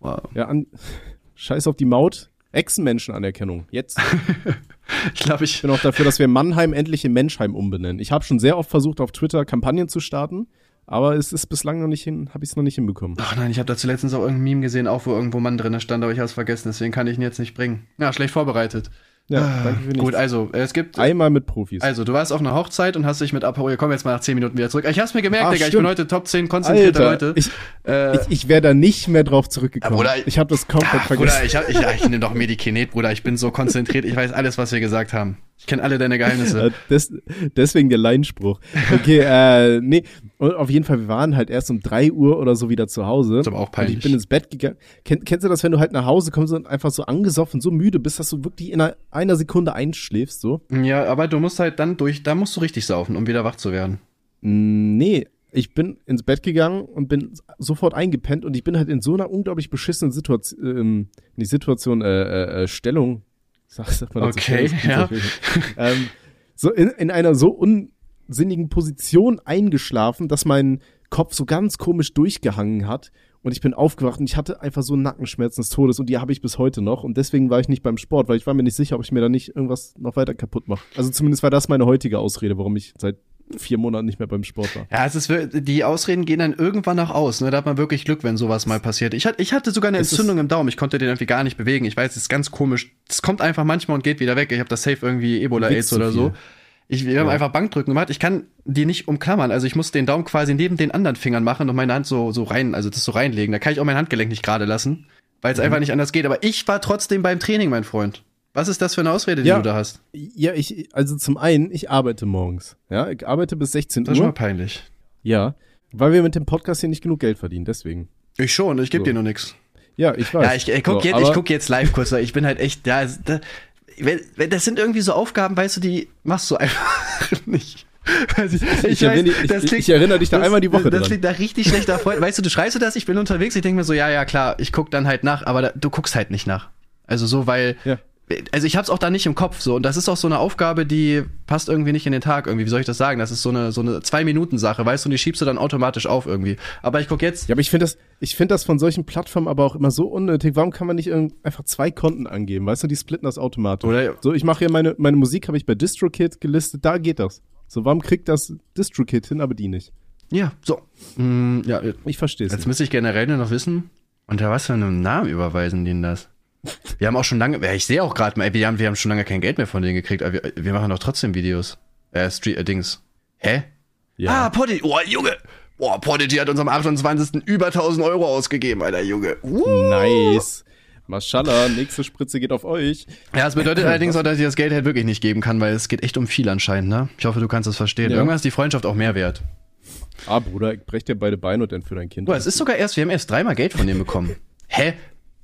Wow. Ja, an, scheiß auf die Maut. Echsenmenschen-Anerkennung. Jetzt. Ich glaube, ich. Ich bin auch dafür, dass wir Mannheim endlich in Menschheim umbenennen. Ich habe schon sehr oft versucht, auf Twitter Kampagnen zu starten, aber es ist bislang noch nicht hin, habe ich es noch nicht hinbekommen. Ach nein, ich habe dazu letztens auch irgendein Meme gesehen, auch wo irgendwo Mann drin stand, aber ich habe es vergessen, deswegen kann ich ihn jetzt nicht bringen. Ja, schlecht vorbereitet. Ja, danke für nichts. Gut, also, es gibt. Einmal mit Profis. Also, du warst auf einer Hochzeit und hast dich mit Aperol, komm jetzt mal nach 10 Minuten wieder zurück. Ich hab's mir gemerkt, Ah, Digga, ich stimmt. bin heute Top 10 konzentrierte Alter, Leute. ich, äh, ich, ich wäre da nicht mehr drauf zurückgekommen. Bruder, ich habe das komplett Ach, vergessen. Bruder, ich, hab, ich, ja, ich nehme doch Medikinet, Bruder. Ich bin so konzentriert. Ich weiß alles, was wir gesagt haben. Ich kenne alle deine Geheimnisse. Des, deswegen der Leinspruch. Okay, äh, nee. Und auf jeden Fall, wir waren halt erst um drei Uhr oder so wieder zu Hause. Ist aber auch peinlich. Und ich bin ins Bett gegangen. Kenn, kennst du das, wenn du halt nach Hause kommst und einfach so angesoffen, so müde bist, dass du wirklich in einer, einer Sekunde einschläfst, so? Ja, aber du musst halt dann durch, da musst du richtig saufen, um wieder wach zu werden. Nee, ich bin ins Bett gegangen und bin sofort eingepennt und ich bin halt in so einer unglaublich beschissenen Situation, ähm, nicht Situation, äh, äh, äh, Stellung, sag, sag mal dazu, Okay, Stellung, ja. ähm, so in, in einer so unsinnigen Position eingeschlafen, dass mein Kopf so ganz komisch durchgehangen hat und ich bin aufgewacht und ich hatte einfach so Nackenschmerzen des Todes und die habe ich bis heute noch und deswegen war ich nicht beim Sport, weil ich war mir nicht sicher, ob ich mir da nicht irgendwas noch weiter kaputt mache. Also zumindest war das meine heutige Ausrede, warum ich seit vier Monaten nicht mehr beim Sport war. Ja, es ist, die Ausreden gehen dann irgendwann nach aus. Ne? Da hat man wirklich Glück, wenn sowas mal passiert. Ich, hatte- ich hatte sogar eine Es Entzündung im Daumen. Ich konnte den irgendwie gar nicht bewegen. Ich weiß, es ist ganz komisch. Es kommt einfach manchmal und geht wieder weg. Ich habe das safe irgendwie Ebola-Aids oder so. Ich, wir haben Ja. einfach Bankdrücken gemacht. Ich kann die nicht umklammern. Also ich muss den Daumen quasi neben den anderen Fingern machen und meine Hand so, so rein, also das so reinlegen. Da kann ich auch mein Handgelenk nicht gerade lassen, weil es Mhm. einfach nicht anders geht. Aber ich war trotzdem beim Training, mein Freund. Was ist das für eine Ausrede, die Ja. du da hast? Ja, ich, also zum einen, ich arbeite morgens. Ja, ich arbeite bis 16 Das ist mal Uhr. peinlich. Ja, weil wir mit dem Podcast hier nicht genug Geld verdienen, deswegen. Ich schon, ich gebe So. dir nur nix. Ja, ich weiß. Ja, ich, ich guck, So, jetzt, ich guck jetzt live kurz, weil ich bin halt echt, ja, da, das sind irgendwie so Aufgaben, weißt du, die machst du einfach nicht. Also ich, Ich erinnere- ich- ich erinnere dich da das, einmal die Woche Das, das dran. klingt nach richtig schlechter Freund. Weißt du, du schreibst du das, ich bin unterwegs, ich denke mir so, ja, ja, klar, ich guck dann halt nach, aber da, du guckst halt nicht nach. Also so, weil, Ja. Also ich hab's auch da nicht im Kopf so und das ist auch so eine Aufgabe, die passt irgendwie nicht in den Tag irgendwie. Wie soll ich das sagen? Das ist so eine so eine zwei Minuten Sache, weißt du, und die schiebst du dann automatisch auf irgendwie. Aber ich guck jetzt, Ja, aber ich finde das, ich finde das von solchen Plattformen aber auch immer so unnötig. Warum kann man nicht einfach zwei Konten angeben? Weißt du, die splitten das automatisch. Oder- so, ich mache hier meine, meine Musik habe ich bei DistroKid gelistet, da geht das. So, warum kriegt das DistroKid hin, aber die nicht? ja, so, mm, ja, Ich verstehe es Jetzt nicht. müsste ich generell nur noch wissen, unter was für einem Namen überweisen die denn das? Wir haben auch schon lange, ja, ich sehe auch gerade mal, wir haben, wir haben schon lange kein Geld mehr von denen gekriegt, aber wir, wir machen doch trotzdem Videos. Äh, Street, äh, Dings. Hä? Ah, Podigy, oh, Junge! Boah, Podigy hat uns am 28. über 1000 Euro ausgegeben, Alter, Junge. Uh. Nice. Mashallah, nächste Spritze geht auf euch. Ja, das bedeutet allerdings auch, dass ich das Geld halt wirklich nicht geben kann, weil es geht echt um viel anscheinend, ne? Ich hoffe, du kannst das verstehen. Ja. Irgendwann ist die Freundschaft auch mehr wert. Ah, Bruder, ich brech dir beide Beine und entführe dein Kind. Boah, es ist sogar erst, wir haben erst dreimal Geld von denen bekommen. Hä?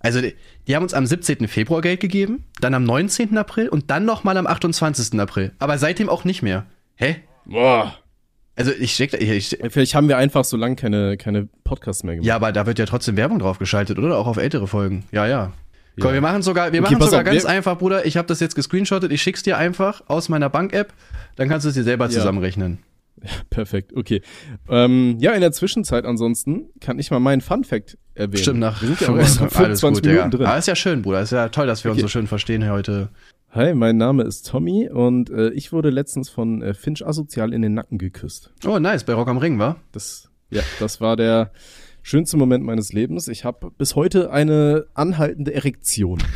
Also, die, die haben uns am 17. Februar Geld gegeben, dann am 19. April und dann nochmal am 28. April. Aber seitdem auch nicht mehr. Hä? Boah. Also, ich steck da, ich, ich, Vielleicht haben wir einfach so lange keine, keine Podcasts mehr gemacht. ja, aber da wird ja trotzdem Werbung drauf geschaltet, oder? Auch auf ältere Folgen. Ja, ja. Komm, Ja. wir machen sogar, wir Okay, machen sogar auf, ganz wir- einfach, Bruder. Ich habe das jetzt gescreenshottet, ich schick's dir einfach aus meiner Bank-App, dann kannst du es dir selber Ja. zusammenrechnen. Perfekt, okay. Ähm, ja, in der Zwischenzeit ansonsten kann ich mal meinen Fun Fact erwähnen. Stimmt, nach Wir sind ja auch erst nach 25 Minuten drin. Aber ist ja schön, Bruder. Ist ja toll, dass wir uns Okay. so schön verstehen hier heute. Hi, mein Name ist Tommy und äh, ich wurde letztens von äh, Finch asozial in den Nacken geküsst. Oh, nice, bei Rock am Ring, wa? Das, ja, das war der schönste Moment meines Lebens. Ich habe bis heute eine anhaltende Erektion.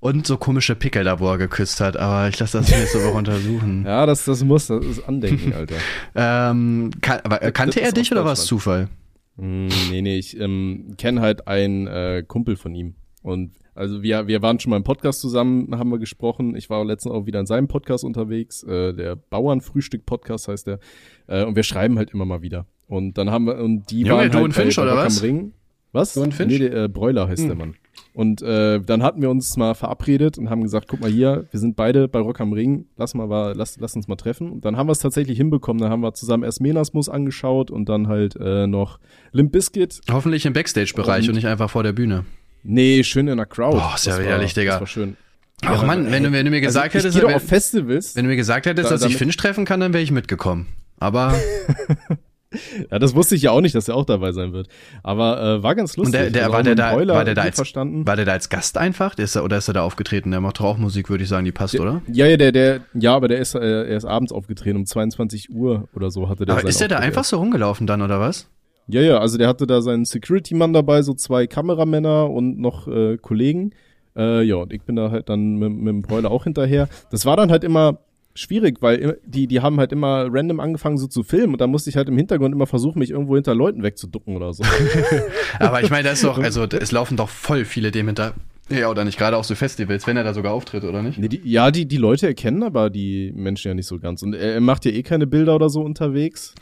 Und so komische Pickel da, wo er geküsst hat, aber ich lasse das nächste Woche untersuchen. Ja, das, das muss, das ist Andenken, Alter. Ähm, kan aber, äh, kannte Das er dich oder war es. Zufall? Mm, nee, nee, ich ähm, kenne halt einen äh, Kumpel von ihm. Und Also wir, wir waren schon mal im Podcast zusammen, haben wir gesprochen. Ich war letztens auch wieder in seinem Podcast unterwegs. Äh, der Bauernfrühstück-Podcast heißt der. Äh, und wir schreiben halt immer mal wieder. Und dann haben wir, und die Junge, waren du halt und Finch, oder was? Am Ring. Was? Du und Finch? Nee, der, äh, Bräuler heißt der Mann. Und äh, dann hatten wir uns mal verabredet und haben gesagt, guck mal hier, wir sind beide bei Rock am Ring, lass mal, mal lass, lass uns mal treffen. Und dann haben wir es tatsächlich hinbekommen. Dann haben wir zusammen erst Menasmus angeschaut und dann halt äh, noch Limp Bizkit. Hoffentlich im Backstage-Bereich und, Und- nicht einfach vor der Bühne. Nee, schön in der Crowd. Boah, ist ja widerlich, war, Digga. Das war schön. Ach Mann, wenn du, wenn du mir gesagt also hättest, wenn, wenn du mir gesagt hättest, Da- dass ich Finch treffen kann, dann wäre ich mitgekommen. Aber Ja, das wusste ich ja auch nicht, dass er auch dabei sein wird. Aber äh, war ganz und lustig. der, der Also war der da, war der da als verstanden. war der da als Gast einfach? Der ist da, oder ist er da aufgetreten? Der macht doch auch Musik, würde ich sagen, die passt, oder? Ja, ja, der, der, ja, aber der ist, äh, er ist abends aufgetreten, um 22 Uhr oder so hatte der Aber ist der da einfach so rumgelaufen dann, oder was? Ja, ja, also der hatte da seinen Security-Mann dabei, so zwei Kameramänner und noch äh, Kollegen. Äh, ja, und ich bin da halt dann mit, mit dem Broiler auch hinterher. Das war dann halt immer schwierig, weil die, die haben halt immer random angefangen so zu filmen und da musste ich halt im Hintergrund immer versuchen, mich irgendwo hinter Leuten wegzuducken oder so. Aber ich meine, das ist doch, also es laufen doch voll viele dem hinter. Ja, oder nicht? Gerade auch so Festivals, wenn er da sogar auftritt, oder nicht? nee, die, ja, die, die Leute erkennen aber die Menschen ja nicht so ganz. Und er, er macht ja eh keine Bilder oder so unterwegs.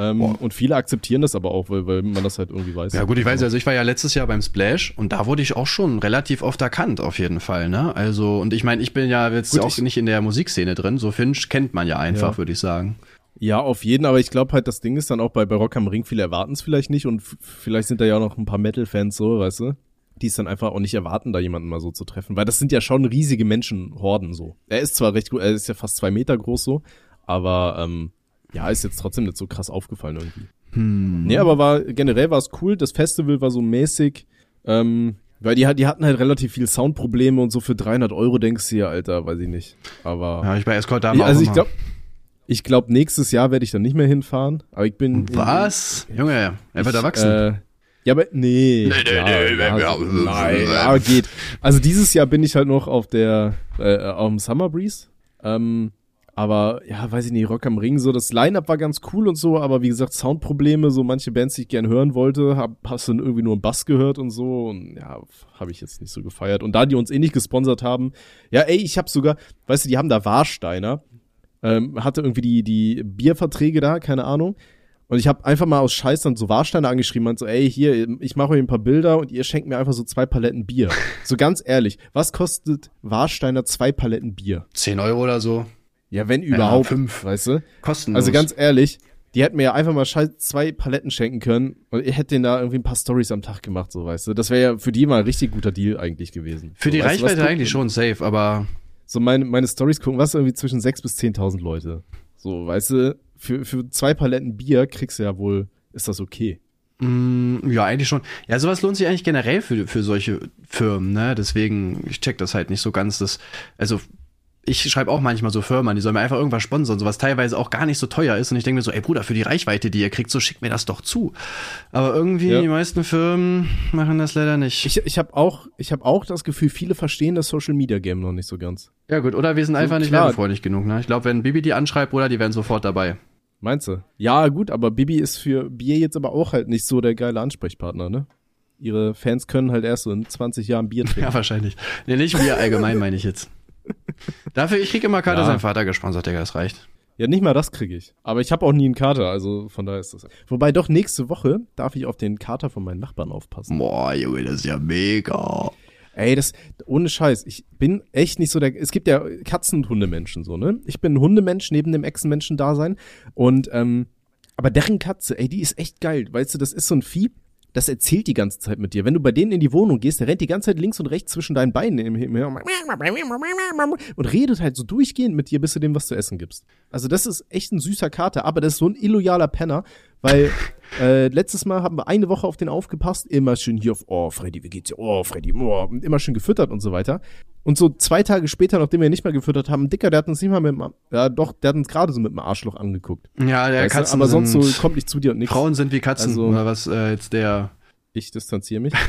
Ähm, und viele akzeptieren das aber auch, weil, weil man das halt irgendwie weiß. Ja gut, ich weiß, also ich war ja letztes Jahr beim Splash und da wurde ich auch schon relativ oft erkannt, auf jeden Fall, ne? Also, und ich meine, ich bin ja jetzt Gut, auch ich- nicht in der Musikszene drin, so Finch kennt man ja einfach, Ja. würde ich sagen. Ja, auf jeden, aber ich glaube halt, das Ding ist dann auch bei, bei Rock am Ring, viele erwarten es vielleicht nicht und vielleicht sind da ja auch noch ein paar Metal-Fans so, weißt du, die es dann einfach auch nicht erwarten, da jemanden mal so zu treffen, weil das sind ja schon riesige Menschenhorden so. Er ist zwar recht gut, er ist ja fast zwei Meter groß so, aber ähm, ja, ist jetzt trotzdem nicht so krass aufgefallen irgendwie. Hm. Nee, aber war generell war es cool, das Festival war so mäßig, ähm, weil die, hat- die hatten halt relativ viel Soundprobleme und so für 300 Euro denkst du ja, Alter, weiß ich nicht. Aber Ja, ich bei Escort da ja, also ich glaube, ich glaube, nächstes Jahr werde ich dann nicht mehr hinfahren. Aber ich bin. Was? Junge, er wird ich, erwachsen. Äh, ja, aber nee. Nee, nee, klar, nee, ja, ja, so- ja, nein, ja. aber geht. Also dieses Jahr bin ich halt noch auf der äh, auf dem Summer Breeze. Ähm, aber ja, weiß ich nicht, Rock am Ring, so das Line-Up war ganz cool und so, aber wie gesagt, Soundprobleme, so manche Bands, die ich gern hören wollte, hab, hast du dann irgendwie nur einen Bass gehört und so und ja, habe ich jetzt nicht so gefeiert. Und da die uns eh nicht gesponsert haben, ja, ey, ich habe sogar, weißt du, die haben da Warsteiner, ähm, hatte irgendwie die, die Bierverträge da, keine Ahnung. Und ich habe einfach mal aus Scheiß dann so Warsteiner angeschrieben und so, ey, hier, ich mache euch ein paar Bilder und ihr schenkt mir einfach so zwei Paletten Bier. so ganz ehrlich, was kostet Warsteiner zwei Paletten Bier? 10 Euro oder so. Ja, wenn überhaupt, fünf. weißt du? Kostenlos. Also ganz ehrlich, die hätten mir ja einfach mal zwei Paletten schenken können und ich hätte denen da irgendwie ein paar Stories am Tag gemacht, so weißt du. Das wäre ja für die mal ein richtig guter Deal eigentlich gewesen. Für so, die du, Reichweite eigentlich schon safe, aber So meine, meine Stories gucken, was irgendwie zwischen 6.000 bis 10.000 Leute. So, weißt du, für, für zwei Paletten Bier kriegst du ja wohl, ist das okay. Mm, Ja, eigentlich schon. Ja, sowas lohnt sich eigentlich generell für, für solche Firmen, ne? Deswegen, ich check das halt nicht so ganz. Das, also, ich schreibe auch manchmal so Firmen, die sollen mir einfach irgendwas sponsern, sowas teilweise auch gar nicht so teuer ist. Und ich denke mir so, ey Bruder, für die Reichweite, die ihr kriegt, so schickt mir das doch zu. Aber irgendwie, Ja. die meisten Firmen machen das leider nicht. Ich, ich habe auch, ich hab auch das Gefühl, viele verstehen das Social Media Game noch nicht so ganz. ja, gut, oder wir sind einfach nicht klar. werbefreundlich genug, ne? Ich glaube, wenn Bibi die anschreibt, Bruder, die wären sofort dabei. Meinst du? Ja, gut, aber Bibi ist für Bier jetzt aber auch halt nicht so der geile Ansprechpartner, ne? Ihre Fans können halt erst so in 20 Jahren Bier trinken. Ja, wahrscheinlich. Nee, nicht wir allgemein, meine ich jetzt. Dafür, ich krieg immer Karte Ja. sein Vater gesponsert, Digga, das reicht. Ja, nicht mal das kriege ich. Aber ich habe auch nie einen Kater, also von daher ist das. Wobei doch nächste Woche darf ich auf den Kater von meinen Nachbarn aufpassen. Boah, Junge, das ist ja mega. Ey, das ohne Scheiß. Ich bin echt nicht so der. Es gibt ja Katzen- und Hundemenschen so, ne? Ich bin ein Hundemensch neben dem Echsenmenschen-Dasein. Und ähm, aber deren Katze, ey, die ist echt geil. Weißt du, das ist so ein Vieh. Das erzählt die ganze Zeit mit dir. Wenn du bei denen in die Wohnung gehst, der rennt die ganze Zeit links und rechts zwischen deinen Beinen im Himmel und redet halt so durchgehend mit dir, bis du dem was zu essen gibst. Also das ist echt ein süßer Kater, aber das ist so ein illoyaler Penner, weil äh, letztes Mal haben wir eine Woche auf den aufgepasst, immer schön hier auf, oh Freddy, wie geht's dir? Oh Freddy, oh, immer schön gefüttert und so weiter. Und so zwei Tage später, nachdem wir ihn nicht mehr gefüttert haben, Dicker, der hat uns nicht mal mit dem, ja doch, der hat uns gerade so mit dem Arschloch angeguckt. Ja, der Weißt du? Katzen aber sonst so kommt nicht zu dir und nichts. Frauen sind wie Katzen, Also- oder was äh, jetzt der. Ich distanziere mich.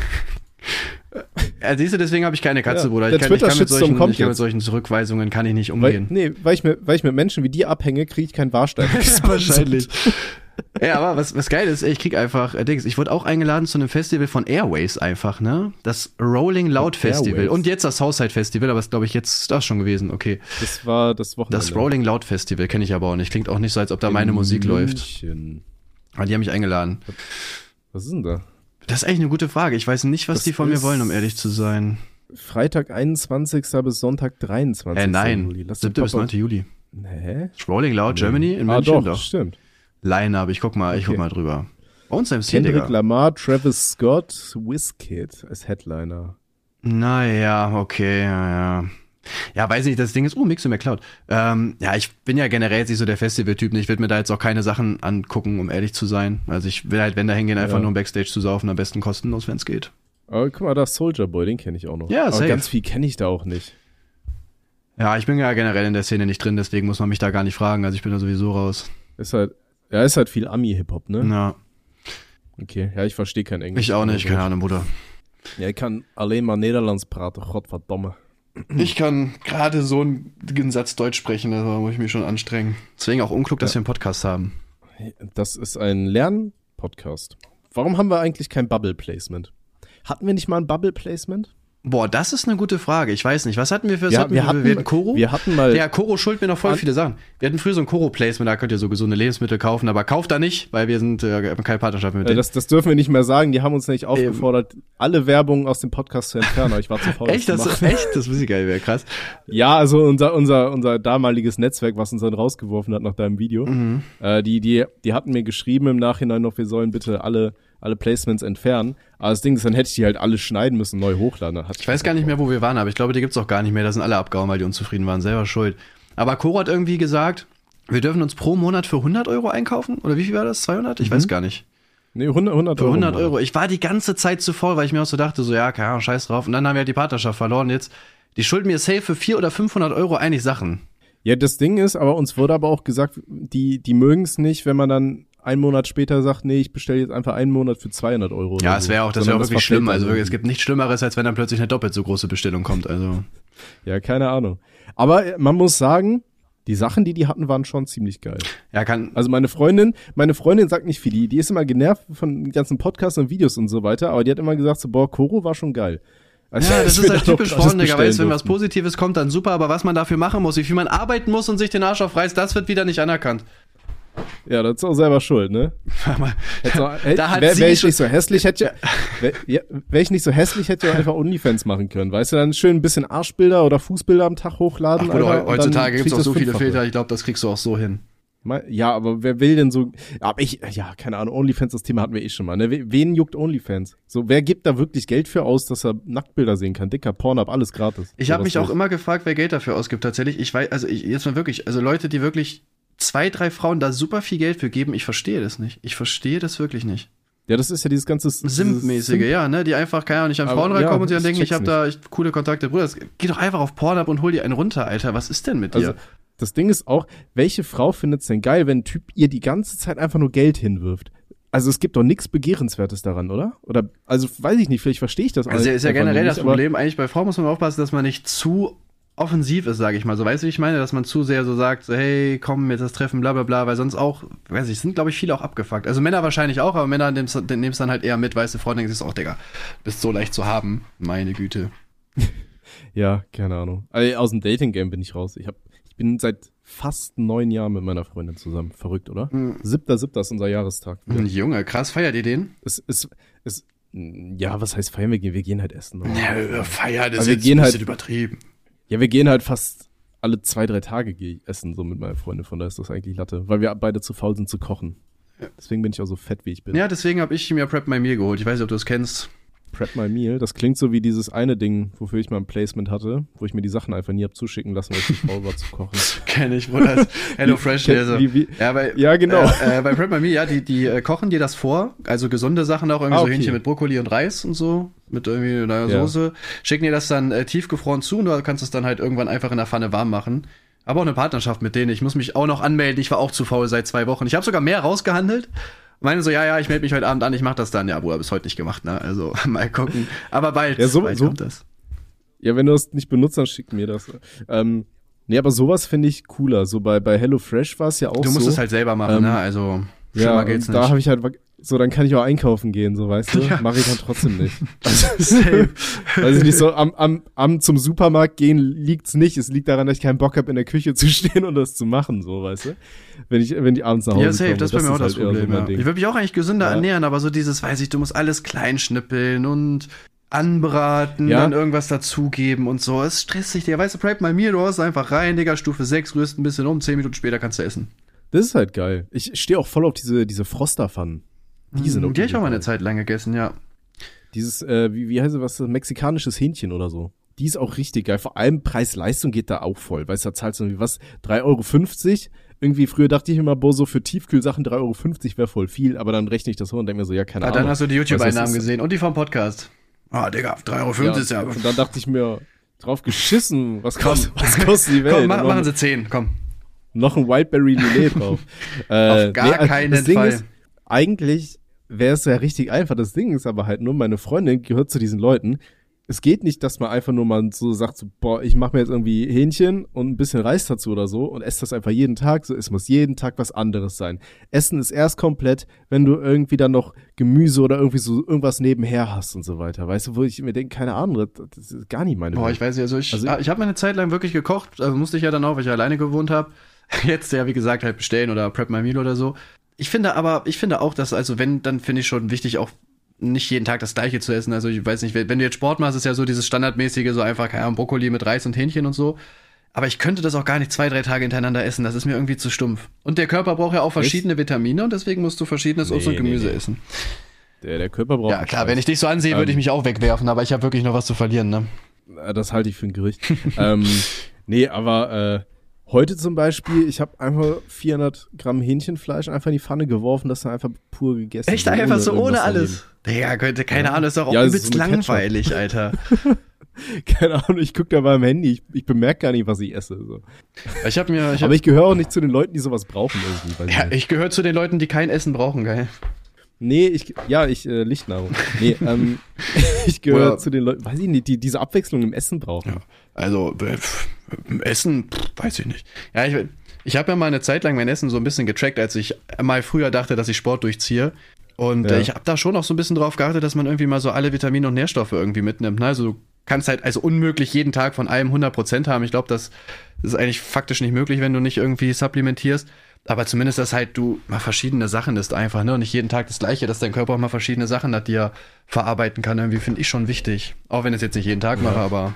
Ja, siehst du, deswegen habe ich keine Katze, Ja, Bruder. der Ich kann, ich, kann mit solchen, kommt ich kann mit solchen Zurückweisungen kann ich nicht Weil, umgehen. nee, weil ich, mit, weil ich mit Menschen wie dir abhänge, kriege ich keinen Warstein. Wahrscheinlich. Ja, aber was, was geil ist, ich krieg einfach äh, Dings. Ich wurde auch eingeladen zu einem Festival von Airways einfach, ne? Das Rolling Loud Festival. Airways. Und jetzt das Southside Festival, aber ist, glaube ich, jetzt das schon gewesen. Okay. Das war das Wochenende. Das Rolling Loud Festival kenne ich aber auch nicht. Klingt auch nicht so, als ob da meine Musik läuft. München. Aber die haben mich eingeladen. Was ist denn da? Das ist eigentlich eine gute Frage. Ich weiß nicht, was Das die von mir wollen, um ehrlich zu sein. Freitag 21. bis Sonntag 23. Äh, nein. Juli. Lass 7. den bis Papa- 9. Juli. Das Rolling Loud Germany in ah, München doch, doch. stimmt. Line-Up, ich guck mal, ich guck mal drüber. Bei uns MC, Kendrick Digga. Lamar, Travis Scott, Wizkid als Headliner. Naja, okay, ja, ja. Ja, weiß nicht, das Ding ist, oh, Mixo McCloud. Ähm, ja, ich bin ja generell jetzt nicht so der Festival-Typ. ne? Ich würde mir da jetzt auch keine Sachen angucken, um ehrlich zu sein. Also ich will halt, wenn da hingehen, einfach Ja. nur um Backstage zu saufen, am besten kostenlos, wenn es geht. Aber guck mal, da Soldier Boy, den kenne ich auch noch. Ja, Aber safe. ganz viel kenne ich da auch nicht. Ja, ich bin ja generell in der Szene nicht drin, deswegen muss man mich da gar nicht fragen. Also ich bin da sowieso raus. Ist halt, ja, ist halt viel Ami-Hip-Hop, ne? Ja, Okay, ja, ich verstehe kein Englisch. ich auch nicht, Aber keine Ahnung, Bruder. Ja, ich kann alleen maar Nederlands praten, Gottverdammt. Ich kann gerade so einen Satz Deutsch sprechen, da muss ich mich schon anstrengen. Deswegen auch unklug, dass wir einen Podcast haben. Das ist ein Lernpodcast. Warum haben wir eigentlich kein Bubble Placement? Hatten wir nicht mal ein Bubble Placement? Boah, das ist eine gute Frage. Ich weiß nicht. Was hatten wir für Ja, hatten wir hatten- wir hatten Koro? wir hatten mal- Ja, Koro schuldet mir noch voll viele Sachen. Wir hatten früher so ein Koro-Placement, da könnt ihr so gesunde Lebensmittel kaufen, aber kauft da nicht, weil wir sind äh, keine Partnerschaft mit Äh, denen. das, das dürfen wir nicht mehr sagen. Die haben uns nicht aufgefordert, alle Werbung aus dem Podcast zu entfernen. Aber ich war zu faul, echt, das machen. echt, das wusste ich geil, wäre krass. Ja, also unser, unser, unser damaliges Netzwerk, was uns dann rausgeworfen hat nach deinem Video, Mhm. äh, die, die, die hatten mir geschrieben im Nachhinein noch, wir sollen bitte alle, alle Placements entfernen. Aber das Ding ist, dann hätte ich die halt alle schneiden müssen, neu hochladen. Ich weiß gar nicht mehr, wo wir waren, aber ich glaube, die gibt's auch gar nicht mehr. Da sind alle abgehauen, weil die unzufrieden waren. Selber schuld. Aber Koro hat irgendwie gesagt, wir dürfen uns pro Monat für 100 Euro einkaufen? Oder wie viel war das? 200? Ich weiß gar nicht. Nee, 100, 100 Für Euro. 100 Mann. Euro. Ich war die ganze Zeit zu voll, weil ich mir auch so dachte, so, ja, keine Ahnung, scheiß drauf. Und dann haben wir halt die Partnerschaft verloren. Jetzt, die schulden mir safe für 400 oder 500 Euro eigentlich Sachen. Ja, das Ding ist, aber uns wurde aber auch gesagt, die, die mögen es nicht, wenn man dann einen Monat später sagt, nee, ich bestelle jetzt einfach einen Monat für 200 Euro. Ja, es wäre auch, das wäre auch wirklich schlimm. Also wirklich, es gibt nichts Schlimmeres, als wenn dann plötzlich eine doppelt so große Bestellung kommt. Also, Ja, keine Ahnung. Aber man muss sagen, die Sachen, die die hatten, waren schon ziemlich geil. ja, kann, Also meine Freundin, meine Freundin sagt nicht viel, die, die ist immer genervt von den ganzen Podcasts und Videos und so weiter, aber die hat immer gesagt, so, boah, Koro war schon geil. Also, Ja, das ist halt typisch Frauen, Digga. bestellen Weißt wenn was. Positives kommt, dann super, aber was man dafür machen muss, wie viel man arbeiten muss und sich den Arsch aufreißt, das wird wieder nicht anerkannt. Ja, das ist auch selber schuld, ne? Hat wär, ich nicht so hässlich, hätte ich, wär, ja, wär ich nicht so hässlich, hätte ich auch einfach Onlyfans machen können. Weißt du, dann schön ein bisschen Arschbilder oder Fußbilder am Tag hochladen. Ach, Alter, heutzutage gibt's kriegst auch so viele. Filter, ich glaube, das kriegst du auch so hin. Ja, aber wer will denn so, aber ich, ja, keine Ahnung, Onlyfans, das Thema hatten wir eh schon mal, ne? We- Wen juckt Onlyfans? So, wer gibt da wirklich Geld für aus, dass er Nacktbilder sehen kann? Dicker Pornhub, alles gratis. Ich habe mich auch immer gefragt, wer Geld dafür ausgibt. Tatsächlich, ich weiß, also ich, jetzt mal wirklich, also Leute, die wirklich zwei, drei Frauen da super viel Geld für geben, ich verstehe das nicht. Ich verstehe das wirklich nicht. Ja, das ist ja dieses ganze Simp-mäßige, Simp- ja, ne, die einfach, keine Ahnung, nicht an Frauen ja, reinkommen und sich dann ich denken, ich habe da echt coole Kontakte. Bruder, das, geh doch einfach auf Pornhub und hol dir einen runter, Alter. Was ist denn mit dir? Also, das Ding ist auch, welche Frau findet's denn geil, wenn ein Typ ihr die ganze Zeit einfach nur Geld hinwirft? Also es gibt doch nichts Begehrenswertes daran, oder? Oder, also weiß ich nicht, vielleicht verstehe ich das Also ist ja generell das nicht, aber- Problem, eigentlich bei Frauen muss man aufpassen, dass man nicht zu offensiv ist, sage ich mal. So, weißt du, wie ich meine? Dass man zu sehr so sagt, so, hey, komm, jetzt das Treffen, bla bla bla, weil sonst auch, weiß ich, sind, glaube ich, viele auch abgefuckt. Also Männer wahrscheinlich auch, aber Männer nehmen es dann halt eher mit, weißt du, Frauen denken sich auch, Digga, bist so leicht zu haben. Meine Güte. Ja, keine Ahnung. Also, aus dem Dating-Game bin ich raus. Ich, hab, ich bin seit fast neun Jahren mit meiner Freundin zusammen. Verrückt, oder? Mhm. Siebter, siebter ist unser Jahrestag. Ein Junge, krass, feiert ihr den? Es ist, es, ja, was heißt feiern? Wir gehen, wir gehen halt essen. oder? Ja, feiert Aber wir gehen halt- übertrieben. Ja, wir gehen halt fast alle zwei, drei Tage geh ich essen, so mit meiner Freundin. Von daher ist das eigentlich Latte. Weil wir beide zu faul sind zu kochen. Deswegen bin ich auch so fett, wie ich bin. Ja, deswegen habe ich mir Prep My Meal geholt. Ich weiß nicht, ob du es kennst. Prep My Meal, das klingt so wie dieses eine Ding, wofür ich mal ein Placement hatte, wo ich mir die Sachen einfach nie hab zuschicken lassen, weil ich zu faul war zu kochen. Kenn ich, Bruder. Hello Fresh. Also. wie- wie- ja, bei, Ja, genau. Äh, äh, bei Prep My Meal, ja, die, die äh, kochen dir das vor. Also gesunde Sachen auch, irgendwie Ah, so okay. Hähnchen mit Brokkoli und Reis und so. Mit irgendwie einer Ja. Soße. Schicken dir das dann äh, tiefgefroren zu und du kannst es dann halt irgendwann einfach in der Pfanne warm machen. Aber auch eine Partnerschaft mit denen. Ich muss mich auch noch anmelden. Ich war auch zu faul seit zwei Wochen. Ich habe sogar mehr rausgehandelt. Meine so, ja, ja, ich melde mich heute Abend an, ich mach das dann. Ja, Bruder, bis heute nicht gemacht, ne? Also mal gucken. Aber bald, Ja, so- bald so- kommt das. Ja, wenn du es nicht benutzt, dann schick mir das. Ähm, nee, aber sowas finde ich cooler. So bei, bei HelloFresh war es ja auch Du musst so. es halt selber machen, Ähm, ne? Also. Schlimmer Ja, geht's nicht. da habe ich halt, so, dann kann ich auch einkaufen gehen, so, weißt du? Ja. Mache ich dann trotzdem nicht. Also. Weiß ich nicht, so am, am, am zum Supermarkt gehen liegt's nicht. Es liegt daran, dass ich keinen Bock habe, in der Küche zu stehen und das zu machen, so, weißt du? Wenn ich, wenn ich abends nach Hause Ja, safe, komme. das ist bei mir auch das halt so Problem. mein ja. Ich würde mich auch eigentlich gesünder Ja. ernähren, aber so dieses, weiß ich, du musst alles klein schnippeln und anbraten, Ja. dann irgendwas dazugeben und so. Es stresst dich, dir. Weißt du, Prep mal mir, du haust einfach rein, Digga, Stufe 6, rührst ein bisschen um, 10 Minuten später kannst du essen. Das ist halt geil. Ich stehe auch voll auf diese, diese Frosterpfannen. Die sind Die habe ich auch mal eine. Zeit lang gegessen, ja. Dieses, äh, wie, wie heißt es, was, mexikanisches Hähnchen oder so. Die ist auch richtig geil. Vor allem Preis-Leistung geht da auch voll. Weißt du, da zahlst du irgendwie was, 3,50 Euro. Irgendwie früher dachte ich immer, boah, so für Tiefkühlsachen 3,50 Euro wäre voll viel, aber dann rechne ich das hoch und denke mir so, ja, keine Ah, Ahnung. dann hast du die YouTube-Einnahmen gesehen und die vom Podcast. Ah, Digga, 3,50 Euro Ja, ist ja. Und dann dachte ich mir, drauf geschissen, was kostet, was kostet die Welt? Komm, mach, machen Sie 10, komm. noch ein Wildberry Lillet drauf. äh, Auf gar also keinen das Ding Fall. Ist, eigentlich wäre es ja richtig einfach. Das Ding ist aber halt nur, meine Freundin gehört zu diesen Leuten. Es geht nicht, dass man einfach nur mal so sagt, so, boah, ich mache mir jetzt irgendwie Hähnchen und ein bisschen Reis dazu oder so und esse das einfach jeden Tag. So, es muss jeden Tag was anderes sein. Essen ist erst komplett, wenn du irgendwie dann noch Gemüse oder irgendwie so irgendwas nebenher hast und so weiter. Weißt du, wo ich mir denke, keine Ahnung, das, ist gar nicht meine Boah, Welt. ich weiß nicht, also ich, Also- ah, ich habe meine Zeit lang wirklich gekocht, also musste ich ja dann auch, weil ich ja alleine gewohnt habe. Jetzt ja, wie gesagt, halt bestellen oder Prep My Meal oder so. Ich finde aber, ich finde auch, dass, also wenn, dann finde ich schon wichtig, auch nicht jeden Tag das gleiche zu essen. Also ich weiß nicht, wenn du jetzt Sport machst, ist ja so dieses standardmäßige, so einfach, keine Ahnung, Brokkoli mit Reis und Hähnchen und so. Aber ich könnte das auch gar nicht zwei, drei Tage hintereinander essen. Das ist mir irgendwie zu stumpf. Und der Körper braucht ja auch verschiedene Vitamine und deswegen musst du verschiedenes Obst Nee, und Gemüse nee, nee. essen. Der, der Körper braucht Ja, klar, wenn ich dich so ansehe, würde ich Ähm. mich auch wegwerfen, aber ich habe wirklich noch was zu verlieren, ne? Das halte ich für ein Gerücht. ähm, nee, aber äh, heute zum Beispiel, ich habe einfach 400 Gramm Hähnchenfleisch einfach in die Pfanne geworfen, das dann einfach pur gegessen. Echt einfach so ohne alles. Digga, könnte, keine Ja. Ahnung, ist doch auch Ja, ist übelst so mit Ketchup. langweilig, Alter. Keine Ahnung, ich gucke da beim Handy, ich, ich bemerke gar nicht, was ich esse. So. Ich habe mir, ich hab, Aber ich gehöre auch nicht zu den Leuten, die sowas brauchen irgendwie. ja, nicht. ich gehöre zu den Leuten, die kein Essen brauchen, geil. Nee, ich, ja, ich, äh, Lichtnahrung. Nee, ähm, ich gehöre zu den Leuten, weiß ich nicht, die diese Abwechslung im Essen brauchen. Also, äh, pff, Essen, pff, weiß ich nicht. Ja, ich, ich habe ja mal eine Zeit lang mein Essen so ein bisschen getrackt, als ich mal früher dachte, dass ich Sport durchziehe. Und Ja. äh, ich habe da schon auch so ein bisschen drauf geachtet, dass man irgendwie mal so alle Vitamine und Nährstoffe irgendwie mitnimmt. Ne? Also du kannst halt also unmöglich jeden Tag von allem 100% haben. Ich glaube, das ist eigentlich faktisch nicht möglich, wenn du nicht irgendwie supplementierst. Aber zumindest, dass halt du mal verschiedene Sachen isst einfach, ne? Und nicht jeden Tag das Gleiche, dass dein Körper auch mal verschiedene Sachen hat, die er verarbeiten kann. Irgendwie finde ich schon wichtig. Auch wenn ich es jetzt nicht jeden Tag mache, aber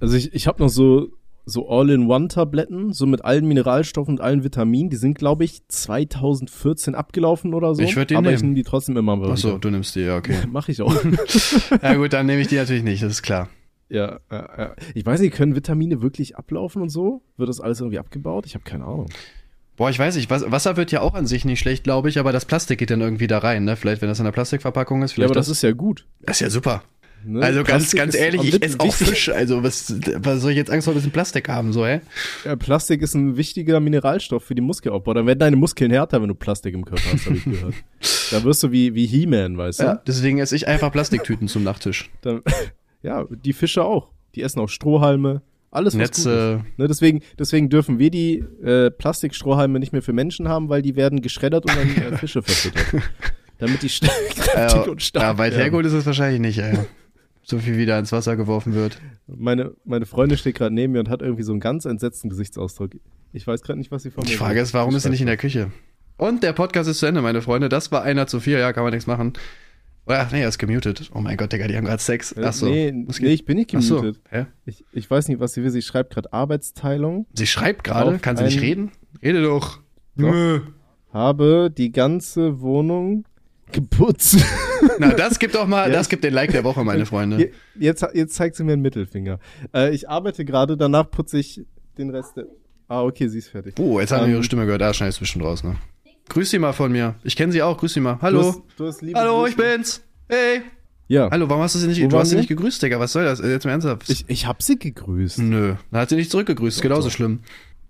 Also ich, ich habe noch so, so All-in-One-Tabletten, so mit allen Mineralstoffen und allen Vitaminen. Die sind, glaube ich, 2014 abgelaufen oder so. Ich würd die Aber ich nehmen. nehme die trotzdem immer mal ach so, wieder. du nimmst die, ja, okay. Mache ich auch. ja gut, dann nehme ich die natürlich nicht, das ist klar. ja, ja, ja. Ich weiß nicht, können Vitamine wirklich ablaufen und so? Wird das alles irgendwie abgebaut? Ich habe keine Ahnung. Boah, ich weiß nicht, Was- Wasser wird ja auch an sich nicht schlecht, glaube ich, aber das Plastik geht dann irgendwie da rein, ne? Vielleicht, wenn das in der Plastikverpackung ist, Ja, vielleicht aber das ist ja gut. das ist ja super. Ne? Also ganz, Plastik ganz ehrlich, ich esse auch Fisch. Also was, was soll ich jetzt Angst vor ein bisschen Plastik haben, so, hä? Ja, Plastik ist ein wichtiger Mineralstoff für die Muskelaufbau. Dann werden deine Muskeln härter, wenn du Plastik im Körper hast, habe ich gehört. Da wirst du wie, wie He-Man, weißt du? Ja, deswegen esse ich einfach Plastiktüten zum Nachtisch. Dann, ja, die Fische auch. Die essen auch Strohhalme. Alles was gut. Netze. Ne, deswegen, deswegen dürfen wir die äh, Plastikstrohhalme nicht mehr für Menschen haben, weil die werden geschreddert und dann äh, Fische verfüttert. Damit die st kräftig Äh, und stark ja, weit werden. hergeholt ist es wahrscheinlich nicht, ey. So viel wieder ins Wasser geworfen wird. Meine, meine Freundin steht gerade neben mir und hat irgendwie so einen ganz entsetzten Gesichtsausdruck. Ich weiß gerade nicht, was sie von mir Die Frage ist, warum ist sie nicht in der Küche? Und der Podcast ist zu Ende, meine Freunde. Das war einer zu vier, ja, kann man nichts machen. Ach, nee, er ist gemutet. Oh mein Gott, Digga, die haben gerade Sex. Äh, Ach so. nee, nee, ich bin nicht Ach so. gemutet. Hä? Ich, ich weiß nicht, was sie will. Sie schreibt gerade Arbeitsteilung. Sie schreibt gerade, kann sie nicht reden? Rede doch. Doch. Nö. Habe die ganze Wohnung geputzt. Na, das gibt doch mal, Ja, das gibt den Like der Woche, meine Freunde. Je- Jetzt, jetzt zeigt sie mir einen Mittelfinger. Äh, ich arbeite gerade, danach putze ich den Rest der. Ah, okay, sie ist fertig. Oh, jetzt haben wir Ähm, ihre Stimme gehört. Da schneidest du bestimmt raus, ne? Grüß sie mal von mir. Ich kenne sie auch. Grüß sie mal. Hallo. Du hast, du hast Hallo, Grüße. ich bin's. Hey. Ja. Hallo, warum hast du sie nicht, Wo du hast sie nicht gegrüßt, Digga? Was soll das? Jetzt mal ernsthaft. Ich, ich hab sie gegrüßt. Nö. Da hat sie nicht zurückgegrüßt. Ist genauso schlimm.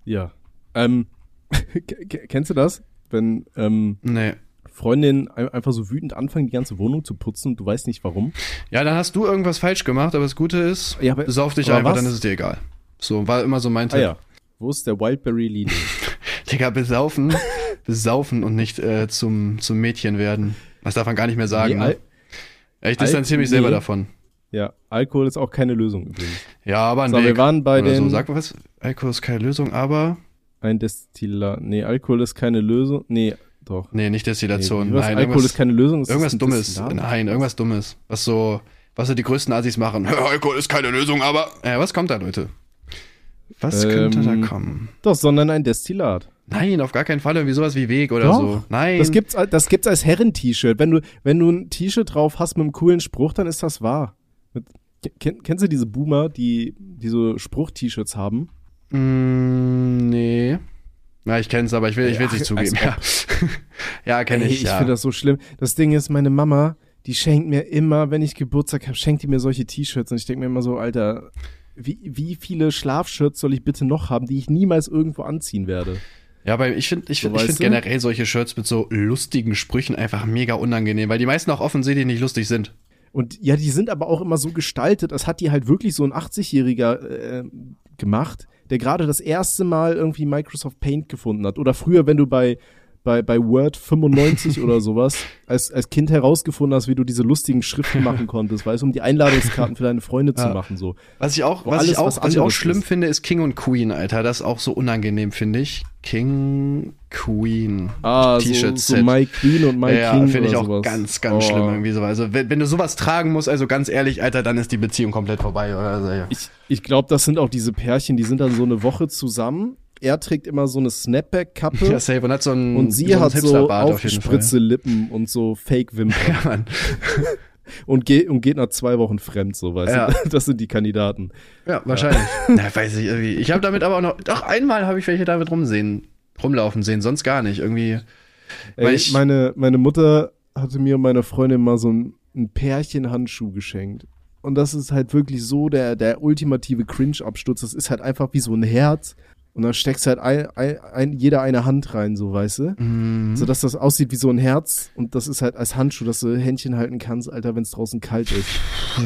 Ja. Ähm, kennst du das? Wenn ähm, Nee. Freundinnen ein- einfach so wütend anfangen, die ganze Wohnung zu putzen und du weißt nicht warum. Ja, dann hast du irgendwas falsch gemacht, aber das Gute ist, Ja, aber- sauf dich aber einfach, was? dann ist es dir egal. So, war immer so mein Ah Tipp. ja. Wo ist der Wildberry Linie? Digga, besaufen besaufen und nicht äh, zum, zum Mädchen werden. Das darf man gar nicht mehr sagen. Nee, ne? Ich distanziere mich nee. selber davon. Ja, Alkohol ist auch keine Lösung übrigens. Ja, aber ein So, Weg. wir waren bei Oder so. den Sag mal was. Alkohol ist keine Lösung, aber. ein Destillat. Nee, Alkohol ist keine Lösung. Nee, doch. Nee, nicht Destillation. Nee, Nein, Alkohol ist keine Lösung. ist irgendwas Dummes. Destillat? Nein, irgendwas Dummes. Was so, was so die größten Assis machen. Alkohol ist keine Lösung, aber. Ja, was kommt da, Leute? Was könnte Ähm, da kommen? Doch, sondern ein Destillat. Nein, auf gar keinen Fall irgendwie sowas wie Weg oder Doch. so. Nein. Das gibt's, das gibt's als Herren-T-Shirt. Wenn du, wenn du ein T-Shirt drauf hast mit einem coolen Spruch, dann ist das wahr. Mit, kenn, kennst du diese Boomer, die, die so Spruch-T-Shirts haben? Mm, nee. Ja, ich kenn's, aber ich will, ich will's Ja, nicht zugeben. Ja, ja kenne ich. ich ja. finde das so schlimm. Das Ding ist, meine Mama, die schenkt mir immer, wenn ich Geburtstag habe, schenkt die mir solche T-Shirts. Und ich denke mir immer so, Alter, wie, wie viele Schlafshirts soll ich bitte noch haben, die ich niemals irgendwo anziehen werde? Ja, aber ich finde ich So, find, ich weißt find generell solche Shirts mit so lustigen Sprüchen einfach mega unangenehm, weil die meisten auch offensichtlich nicht lustig sind. Und ja, die sind aber auch immer so gestaltet, das hat die halt wirklich so ein 80-Jähriger äh, gemacht, der gerade das erste Mal irgendwie Microsoft Paint gefunden hat. Oder früher, wenn du bei, bei, bei Word 95 oder sowas als, als Kind herausgefunden hast, wie du diese lustigen Schriften machen konntest, weißt du, um die Einladungskarten für deine Freunde zu Ja. machen, so. Was ich auch, Wo was alles ich auch, was was ich auch schlimm ist. finde, ist King und Queen, Alter. Das ist auch so unangenehm, finde ich. King, Queen. Ah, so, T-Shirt-Set. so My Queen und My ja, King finde ich auch sowas. ganz, ganz Oh. schlimm irgendwie so. Also, wenn, wenn du sowas tragen musst, also ganz ehrlich, Alter, dann ist die Beziehung komplett vorbei. Oder? Also, ja. Ich, ich glaube, das sind auch diese Pärchen, die sind dann so eine Woche zusammen. Er trägt immer so eine Snapback-Kappe. ja, safe. Und hat so ein, Und sie so hat so Hipsterbart auf Lippen und so Fake-Wimpern Ja, Mann. und, geht und geht nach zwei Wochen fremd, so weißt Ja. du. Das sind die Kandidaten. Ja, wahrscheinlich. Na, weiß ich irgendwie. Ich habe damit aber auch noch. Doch, einmal habe ich welche damit rumsehen, rumlaufen sehen, sonst gar nicht. Irgendwie. Weil Ey, ich- meine, meine Mutter hatte mir und meiner Freundin mal so ein, ein Pärchen-Handschuh geschenkt. Und das ist halt wirklich so der, der ultimative Cringe-Absturz. Das ist halt einfach wie so ein Herz. Und dann steckst du halt ein, ein, ein, jeder eine Hand rein, so weißt du. Mhm. So dass das aussieht wie so ein Herz. Und das ist halt als Handschuh, dass du Händchen halten kannst, Alter, wenn es draußen kalt ist.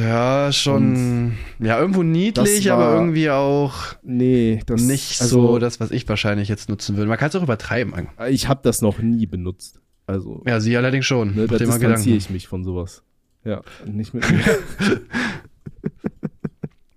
Ja, schon. ja, irgendwo niedlich, war- aber irgendwie auch Nee, das nicht also, so das, was ich wahrscheinlich jetzt nutzen würde. Man kann es auch übertreiben. Ich habe das noch nie benutzt. Also, Ja, sie allerdings schon. ne, da distanziere ich mich von sowas. Ja, nicht mit mir.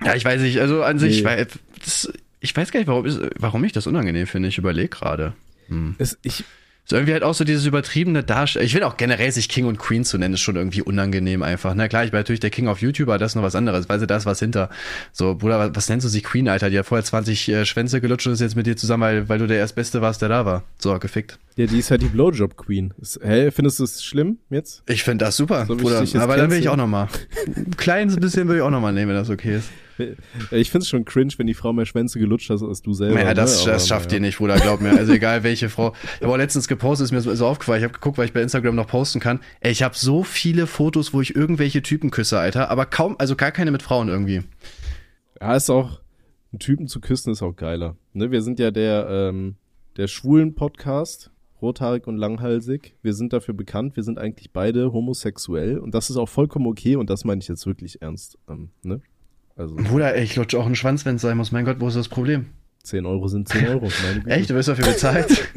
Ja, ich weiß nicht. Also an sich, Nee. weil, das, ich weiß gar nicht, warum, ist- warum ich das unangenehm finde. Ich überlege gerade. Hm. es, ich, Ist irgendwie halt auch so dieses übertriebene Darstellen. Ich finde auch generell, sich King und Queen zu nennen, ist schon irgendwie unangenehm einfach. Na klar, ich bin natürlich der King auf YouTube, aber das ist noch was anderes. Weißt du, da ist was hinter. So, Bruder, was, was nennst du sich Queen, Alter? Die hat vorher 20 äh, Schwänze gelutscht und ist jetzt mit dir zusammen, weil, weil du der Erstbeste warst, der da war. So, gefickt. ja, die ist halt die Blowjob Queen. Ist, hä, findest du es schlimm jetzt? Ich finde das super, So Bruder. Aber dann will ich auch noch mal. Ein kleines bisschen will ich auch noch mal nehmen, wenn das okay ist. Ich find's schon cringe, wenn die Frau mehr Schwänze gelutscht hat als du selber. Naja, das, ne? das schafft naja. ihr nicht, Bruder, glaub mir. Also egal welche Frau. Ich habe letztens gepostet, ist mir so, so aufgefallen. Ich habe geguckt, weil ich bei Instagram noch posten kann. Ey, ich habe so viele Fotos, wo ich irgendwelche Typen küsse, Alter. Aber kaum, also gar keine mit Frauen irgendwie. Ja, ist auch, einen Typen zu küssen ist auch geiler. Ne, wir sind ja der, ähm, der schwulen Podcast, rothaarig und langhalsig. Wir sind dafür bekannt, wir sind eigentlich beide homosexuell und das ist auch vollkommen okay und das meine ich jetzt wirklich ernst. Ähm, ne? Also Bruder, ey, ich lutsche auch einen Schwanz, wenn es sein muss. Mein Gott, wo ist das Problem? 10 Euro sind 10 Euro. Echt? Du wirst dafür bezahlt?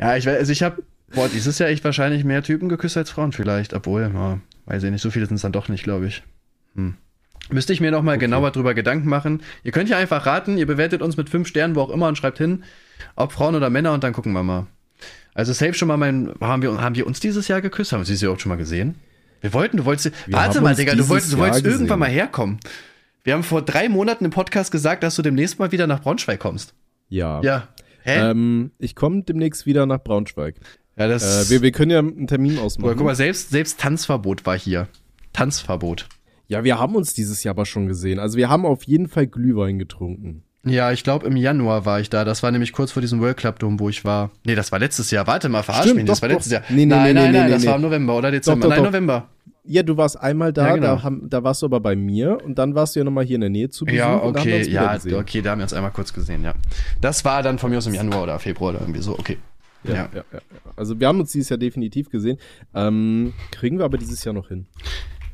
ja, ich weiß, also ich habe, boah, dieses Jahr echt wahrscheinlich mehr Typen geküsst als Frauen vielleicht. Obwohl, ja, weiß ich nicht, so viele sind es dann doch nicht, glaube ich. Hm. Müsste ich mir noch mal genauer drüber Gedanken machen. Ihr könnt ja einfach raten, ihr bewertet uns mit fünf Sternen, wo auch immer, und schreibt hin, ob Frauen oder Männer, und dann gucken wir mal. Also safe schon mal mein, haben wir, haben wir uns dieses Jahr geküsst? Haben wir dieses Jahr überhaupt schon mal gesehen? Wir wollten, du wolltest, Wir warte mal, Digga, du wolltest, du Jahr wolltest irgendwann gesehen. mal herkommen. Wir haben vor drei Monaten im Podcast gesagt, dass du demnächst mal wieder nach Braunschweig kommst. Ja. Ja. Hä? Ähm, ich komme demnächst wieder nach Braunschweig. ja, das. Äh, wir, wir können ja einen Termin ausmachen. guck mal, selbst, selbst Tanzverbot war hier. Tanzverbot. Ja, wir haben uns dieses Jahr aber schon gesehen. Also wir haben auf jeden Fall Glühwein getrunken. Ja, ich glaube, im Januar war ich da. Das war nämlich kurz vor diesem World Club Dome, wo ich war. Nee, das war letztes Jahr. Warte mal, verarsch Stimmt, mich. nicht. Das doch, war doch. letztes Jahr. Nee, nee, nein, nee, nein, nee, nein, nee, das nee. war im November oder Dezember. doch, nein, doch. November. Ja, du warst einmal da, Ja, genau. da, haben, da warst du aber bei mir und dann warst du ja nochmal hier in der Nähe zu Besuch Ja, okay, ja, okay, da haben wir uns einmal kurz gesehen, ja. Das war dann von mir aus im Januar oder Februar oder irgendwie so, okay. Ja, Ja. ja. Ja, ja. Also wir haben uns dieses Jahr definitiv gesehen. Ähm, kriegen wir aber dieses Jahr noch hin.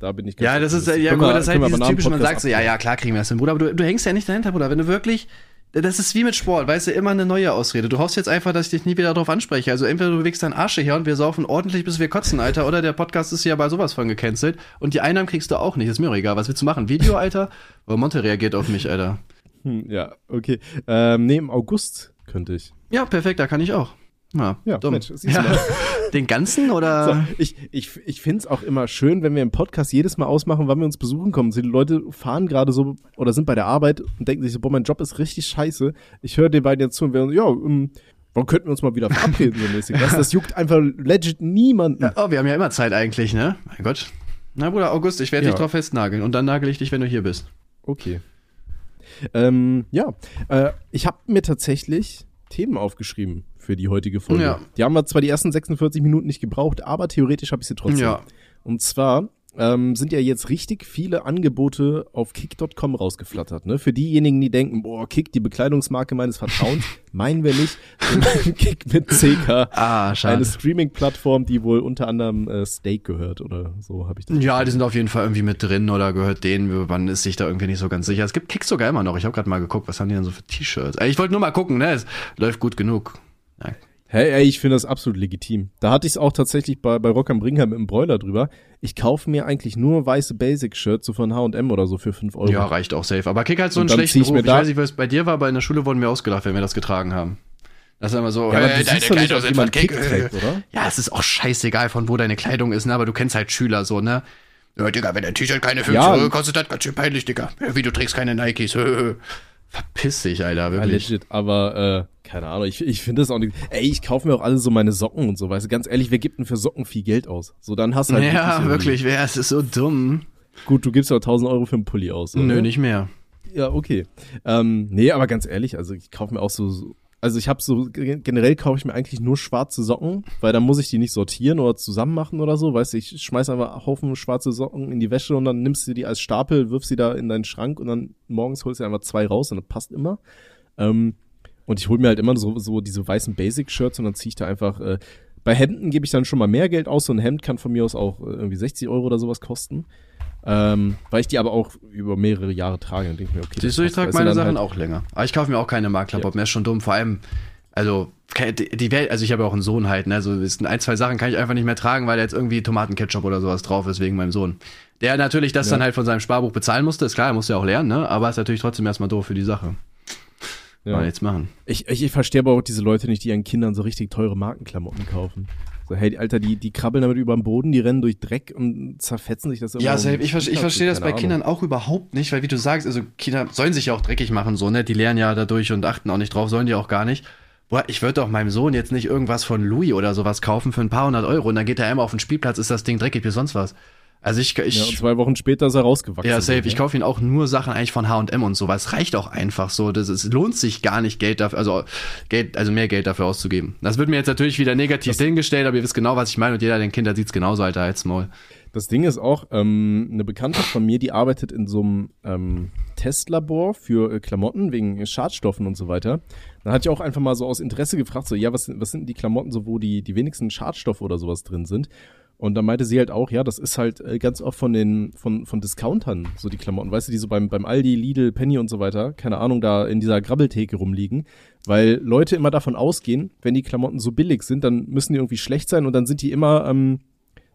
Da bin ich ganz Ja, das ist, ja, wir- das ist halt dieses typische, man sagt so, ja, ja, klar kriegen wir das hin, Bruder, aber du, du hängst ja nicht dahinter, Bruder. Wenn du wirklich das ist wie mit Sport, weißt du, immer eine neue Ausrede. Du hoffst jetzt einfach, dass ich dich nie wieder darauf anspreche. Also entweder du bewegst deinen Arsch her und wir saufen ordentlich, bis wir kotzen, Alter, oder der Podcast ist ja bei sowas von gecancelt und die Einnahmen kriegst du auch nicht. Ist mir auch egal. Was willst du machen? Video, Alter? Aber Monte reagiert auf mich, Alter. Hm, ja, okay. Ähm, nee, im August könnte ich. Ja, perfekt, da kann ich auch. Ja, Ja, dumm. Mensch, ja. Den ganzen oder? So, ich ich, ich finde es auch immer schön, wenn wir im Podcast jedes Mal ausmachen, wann wir uns besuchen kommen. Die Leute fahren gerade so oder sind bei der Arbeit und denken sich so, boah, mein Job ist richtig scheiße. Ich höre den beiden jetzt zu und wir ja, ähm, wann könnten wir uns mal wieder verabreden so mäßig. Das, das juckt einfach legit niemanden. Ja, oh, wir haben ja immer Zeit eigentlich, ne? Mein Gott. Na, Bruder, August, ich werde Ja. dich drauf festnageln und dann nagel ich dich, wenn du hier bist. Okay. Ähm, ja, äh, ich habe mir tatsächlich Themen aufgeschrieben für die heutige Folge. Ja. Die haben wir zwar die ersten 46 Minuten nicht gebraucht, aber theoretisch habe ich sie trotzdem. Ja. Und zwar ähm, sind ja jetzt richtig viele Angebote auf kick.com rausgeflattert. Ne? Für diejenigen, die denken, boah, Kick, die Bekleidungsmarke meines Vertrauens, meinen wir nicht. Kick mit CK. Ah, schade. Eine Streaming-Plattform, die wohl unter anderem äh, Steak gehört oder so habe ich das. Ja, die sind auf jeden Fall irgendwie mit drin oder gehört denen. Man ist sich da irgendwie nicht so ganz sicher. Es gibt Kicks sogar immer noch. Ich habe gerade mal geguckt, was haben die denn so für T-Shirts? Ich wollte nur mal gucken, ne? Es läuft gut genug. Ja. Hey, ey, ich finde das absolut legitim. Da hatte ich es auch tatsächlich bei, bei Rock am Ring mit dem Broiler drüber. Ich kaufe mir eigentlich nur weiße Basic-Shirts, so von H&M oder so für 5 Euro. ja, reicht auch safe. Aber Kick hat so einen schlechten ich Ruf. Ich weiß nicht, was bei dir war, aber in der Schule wurden wir ausgelacht, wenn wir das getragen haben. Das ist immer so, Ja, hey, deine Kleidung jemand von Kick Kick. trägt, oder? Ja, es ist auch scheißegal, von wo deine Kleidung ist, ne? Aber du kennst halt Schüler so, ne? Ja, Digga, wenn dein T-Shirt keine 50 Ja. Euro kostet, das ganz schön peinlich, Digga. Wie, du trägst keine Nikes. Verpiss dich, Alter, Ja, wirklich. legit, aber äh, keine Ahnung, ich, ich finde das auch nicht. Ey, ich kaufe mir auch alle so meine Socken und so, weißt du, ganz ehrlich, wer gibt denn für Socken viel Geld aus? So, dann hast du halt Ja, wirklich, wer, es ist so dumm. Gut, du gibst ja 1000 Euro für einen Pulli aus. Oder? Nö, nicht mehr. Ja, okay. Ähm, nee, aber ganz ehrlich, also ich kaufe mir auch so, so also ich habe so, ge- generell kaufe ich mir eigentlich nur schwarze Socken, weil dann muss ich die nicht sortieren oder zusammen machen oder so, weißt du, ich schmeiß einfach einen Haufen schwarze Socken in die Wäsche und dann nimmst du die als Stapel, wirfst sie da in deinen Schrank und dann morgens holst du einfach zwei raus und das passt immer. Ähm, und ich hole mir halt immer so, so diese weißen Basic-Shirts und dann ziehe ich da einfach, äh, bei Hemden gebe ich dann schon mal mehr Geld aus, so ein Hemd kann von mir aus auch äh, irgendwie 60 Euro oder sowas kosten. Ähm, weil ich die aber auch über mehrere Jahre trage. Dann denke ich mir, okay. Siehst du, ich trage meine Sachen halt- auch länger. Aber ich kaufe mir auch keine Marktklappop mehr, ist schon dumm. Vor allem, also, die Welt, also ich habe ja auch einen Sohn halt, ne? Also ein, zwei Sachen kann ich einfach nicht mehr tragen, weil da jetzt irgendwie Tomatenketchup oder sowas drauf ist wegen meinem Sohn. Der natürlich das Ja. dann halt von seinem Sparbuch bezahlen musste, ist klar, er musste ja auch lernen, ne? Aber ist natürlich trotzdem erstmal doof für die Sache. Ja. Ja. Mal jetzt machen. Ich, ich, ich verstehe aber auch diese Leute nicht, die ihren Kindern so richtig teure Markenklamotten kaufen. So, hey, Alter, die, die krabbeln damit über den Boden, die rennen durch Dreck und zerfetzen sich das Ja, irgendwo safe. um Ich, ver- ich verstehe das bei Ahnung. Kindern auch überhaupt nicht, weil wie du sagst, also Kinder sollen sich ja auch dreckig machen, so, ne? Die lernen ja dadurch und achten auch nicht drauf, sollen die auch gar nicht. Boah, ich würde doch meinem Sohn jetzt nicht irgendwas von Louis oder sowas kaufen für ein paar hundert Euro und dann geht er einmal auf den Spielplatz, ist das Ding dreckig wie sonst was. Also ich, Ja, und ich, zwei Wochen später ist er rausgewachsen. ja, safe. so, Ich kaufe ihn auch nur Sachen eigentlich von H&M und sowas. Reicht auch einfach so. Das ist, lohnt sich gar nicht Geld dafür, also Geld, also mehr Geld dafür auszugeben. Das wird mir jetzt natürlich wieder negativ Das- dahingestellt, aber ihr wisst genau, was ich meine und jeder, der Kinder sieht's genauso, Alter, als Maul. Das Ding ist auch, ähm, eine Bekannte von mir, die arbeitet in so einem ähm, Testlabor für äh, Klamotten wegen Schadstoffen und so weiter. Dann hatte ich auch einfach mal so aus Interesse gefragt, so, ja, was, sind- was sind die Klamotten, so wo die, die wenigsten Schadstoffe oder sowas drin sind? Und dann meinte sie halt auch, ja, das ist halt äh, ganz oft von den, von, von Discountern, so die Klamotten, weißt du, die so beim, beim Aldi, Lidl, Penny und so weiter, keine Ahnung, da in dieser Grabbeltheke rumliegen, weil Leute immer davon ausgehen, wenn die Klamotten so billig sind, dann müssen die irgendwie schlecht sein und dann sind die immer, ähm,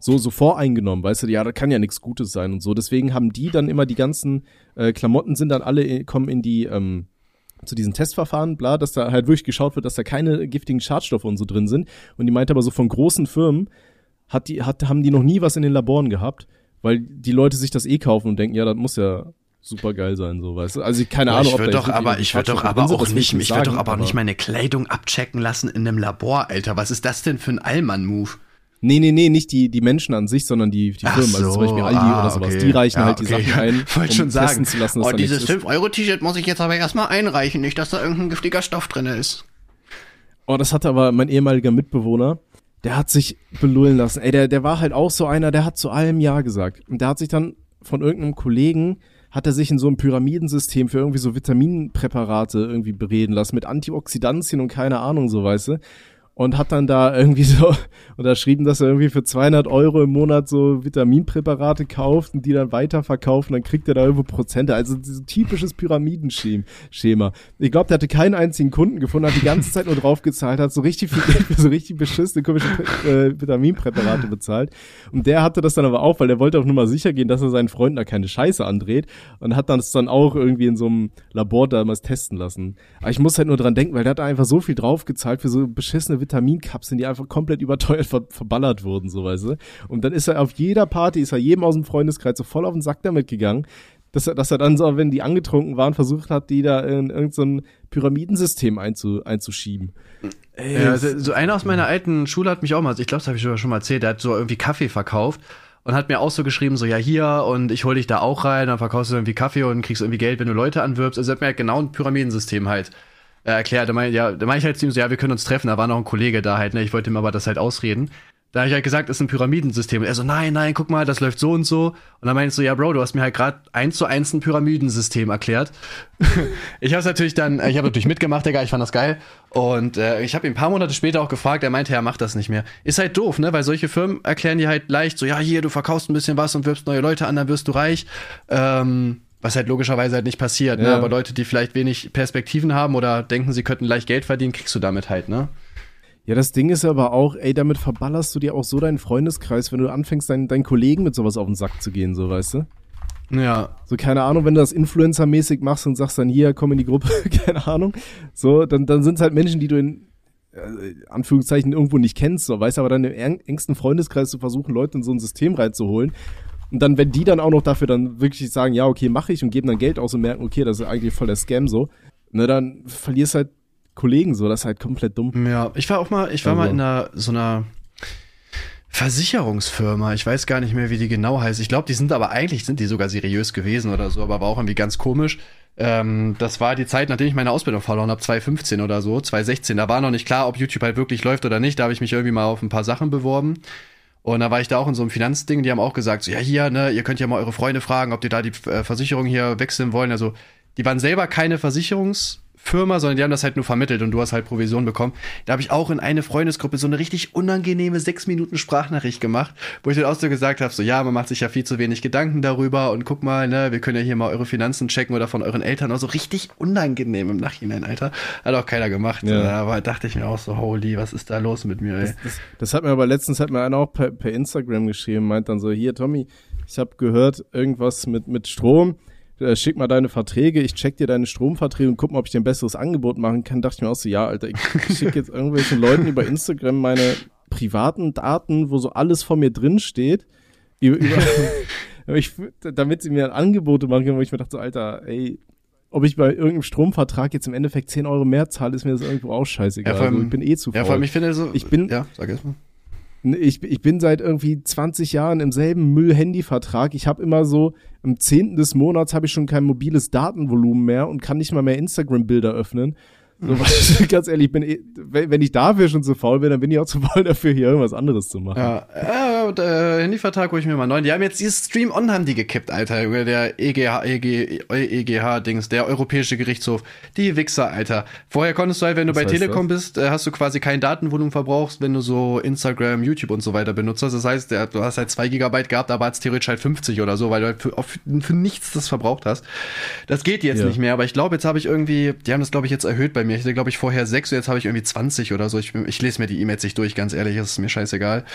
so, so voreingenommen, weißt du, ja, da kann ja nichts Gutes sein und so. Deswegen haben die dann immer die ganzen äh, Klamotten sind dann alle, in, kommen in die, ähm, zu diesen Testverfahren, bla, dass da halt wirklich geschaut wird, dass da keine giftigen Schadstoffe und so drin sind. Und die meinte aber so von großen Firmen hat die, hat, haben die noch nie was in den Laboren gehabt, weil die Leute sich das eh kaufen und denken, ja, das muss ja super geil sein, so, weißt du. Also keine Ahnung, ich ob würde doch aber, ich würde doch aber auch nicht, ich würde doch aber auch nicht meine Kleidung abchecken lassen in einem Labor, Alter. Was ist das denn für ein Allmann-Move? Nee, nee, nee, nicht die, die Menschen an sich, sondern die, die Ach Firmen, also so, zum Beispiel Aldi ah, oder sowas. okay. Die reichen Ja, halt die okay. Sachen ein, Wollte um schon sagen. zu lassen, dass oh, da dieses nichts ist. 5-Euro-T-Shirt muss ich jetzt aber erstmal einreichen, nicht, dass da irgendein giftiger Stoff drin ist. Oh, das hatte aber mein ehemaliger Mitbewohner, der hat sich belullen lassen. Ey, der, der war halt auch so einer, der hat zu allem Ja gesagt. Und der hat sich dann von irgendeinem Kollegen, hat er sich in so einem Pyramidensystem für irgendwie so Vitaminpräparate irgendwie bereden lassen mit Antioxidantien und keine Ahnung, so weißt du. Und hat dann da irgendwie so unterschrieben, dass er irgendwie für 200 Euro im Monat so Vitaminpräparate kauft und die dann weiterverkauft und dann kriegt er da irgendwo Prozente. Also so typisches Pyramidenschema. Ich glaube, der hatte keinen einzigen Kunden gefunden, hat die ganze Zeit nur draufgezahlt, hat so richtig viel Geld für so richtig beschissene komische äh, Vitaminpräparate bezahlt. Und der hatte das dann aber auch, weil der wollte auch nur mal sicher gehen, dass er seinen Freunden da keine Scheiße andreht und hat das dann auch irgendwie in so einem Labor damals testen lassen. Aber ich muss halt nur dran denken, weil der hat einfach so viel draufgezahlt für so beschissene Vitaminpräparate Vitaminkapseln, die einfach komplett überteuert ver verballert wurden, so weißt du. Und dann ist er auf jeder Party, ist er jedem aus dem Freundeskreis so voll auf den Sack damit gegangen, dass er, dass er dann so, wenn die angetrunken waren, versucht hat, die da in irgendein so Pyramidensystem einzu, einzuschieben. Ey, ja, also, so einer aus meiner alten Schule hat mich auch mal, ich glaube, das habe ich schon mal erzählt, der hat so irgendwie Kaffee verkauft und hat mir auch so geschrieben, so ja hier und ich hole dich da auch rein, dann verkaufst du irgendwie Kaffee und kriegst irgendwie Geld, wenn du Leute anwirbst. Also er hat mir halt genau ein Pyramidensystem halt äh, erklärt. Da meinte ja, da meinte ich halt zu ihm so, ja, wir können uns treffen. Da war noch ein Kollege da halt, ne? Ich wollte ihm aber das halt ausreden. Da habe ich halt gesagt, ist ein Pyramidensystem. Und er so, nein, nein, guck mal, das läuft so und so. Und dann meinte ich so, ja, Bro, du hast mir halt gerade eins zu eins ein Pyramidensystem erklärt. ich habe natürlich dann, ich habe natürlich mitgemacht, Digga, ich fand das geil. Und äh, ich habe ihn ein paar Monate später auch gefragt, er meinte, er macht das nicht mehr. Ist halt doof, ne? Weil solche Firmen erklären dir halt leicht so, ja, hier, du verkaufst ein bisschen was und wirbst neue Leute an, dann wirst du reich. Ähm, was halt logischerweise halt nicht passiert, ne? ja. ne? Aber Leute, die vielleicht wenig Perspektiven haben oder denken, sie könnten leicht Geld verdienen, kriegst du damit halt, ne? Ja, das Ding ist aber auch, ey, damit verballerst du dir auch so deinen Freundeskreis, wenn du anfängst, deinen, deinen Kollegen mit sowas auf den Sack zu gehen, so, weißt du? Ja. So, keine Ahnung, wenn du das Influencer-mäßig machst und sagst dann, hier, komm in die Gruppe, keine Ahnung. So, dann, dann sind es halt Menschen, die du in äh, Anführungszeichen irgendwo nicht kennst, so, weißt du, aber dann im engsten Freundeskreis zu versuchen, Leute in so ein System reinzuholen und dann, wenn die dann auch noch dafür dann wirklich sagen, ja, okay, mache ich und geben dann Geld aus und merken, okay, das ist eigentlich voll der Scam so, ne, dann verlierst halt Kollegen so, das ist halt komplett dumm. Ja, ich war auch mal, ich war also. mal in einer, so einer Versicherungsfirma, ich weiß gar nicht mehr, wie die genau heißt. Ich glaube, die sind aber eigentlich, sind die sogar seriös gewesen oder so, aber war auch irgendwie ganz komisch. Ähm, das war die Zeit, nachdem ich meine Ausbildung verloren habe, 2015 oder so, 2016. Da war noch nicht klar, ob YouTube halt wirklich läuft oder nicht. Da habe ich mich irgendwie mal auf ein paar Sachen beworben. Und da war ich da auch in so einem Finanzding, die haben auch gesagt, so, ja hier, ne, ihr könnt ja mal eure Freunde fragen, ob die da die äh, Versicherung hier wechseln wollen. Also die waren selber keine Versicherungs- Firma, sondern die haben das halt nur vermittelt und du hast halt Provision bekommen. Da habe ich auch in eine Freundesgruppe so eine richtig unangenehme sechs Minuten Sprachnachricht gemacht, wo ich dann auch so gesagt habe, so ja, man macht sich ja viel zu wenig Gedanken darüber und guck mal, ne, wir können ja hier mal eure Finanzen checken oder von euren Eltern auch so richtig unangenehm im Nachhinein, Alter. Hat auch keiner gemacht. Ja. Aber dachte ich mir auch so, holy, was ist da los mit mir, ey? Das, das, das hat mir aber letztens hat mir einer auch per, per Instagram geschrieben, meint dann so, hier, Tommy, ich habe gehört, irgendwas mit, mit Strom äh, schick mal deine Verträge, ich check dir deine Stromverträge und guck mal, ob ich dir ein besseres Angebot machen kann. Dachte ich mir auch so, ja, Alter, ich schicke jetzt irgendwelchen Leuten über Instagram meine privaten Daten, wo so alles von mir drin steht, über, über, ich, damit sie mir Angebote machen können, wo ich mir dachte, so, Alter, ey, ob ich bei irgendeinem Stromvertrag jetzt im Endeffekt 10 Euro mehr zahle, ist mir das irgendwo auch scheißegal. Ja, allem, also ich bin eh zu faul. Ja, vor allem, ich finde so, ich bin, ja, sag erst mal. Ich, ich bin seit irgendwie 20 Jahren im selben Müll-Handy-Vertrag. Ich habe immer so, am 10. des Monats habe ich schon kein mobiles Datenvolumen mehr und kann nicht mal mehr Instagram-Bilder öffnen. So, ganz ehrlich, bin, eh, wenn ich dafür schon zu faul bin, dann bin ich auch zu faul dafür, hier irgendwas anderes zu machen. Ja, ja und, äh, Handyvertrag hole ich mir mal neuen. Die haben jetzt dieses Stream On haben die gekippt, Alter. Der EGH, EG, EGH-Dings, der Europäische Gerichtshof. Die Wichser, Alter. Vorher konntest du halt, wenn du Was bei Telekom das? bist, äh, hast du quasi kein Datenvolumen verbrauchst, wenn du so Instagram, YouTube und so weiter benutzt hast. Das heißt, du hast halt zwei Gigabyte gehabt, aber hat theoretisch halt 50 oder so, weil du halt für, für, für nichts das verbraucht hast. Das geht jetzt ja. nicht mehr, aber ich glaube, jetzt habe ich irgendwie, die haben das, glaube ich, jetzt erhöht bei mir mir. Ich hatte, glaube ich, vorher sechs, jetzt habe ich irgendwie 20 oder so. Ich, ich lese mir die E-Mails nicht durch, ganz ehrlich, das ist mir scheißegal.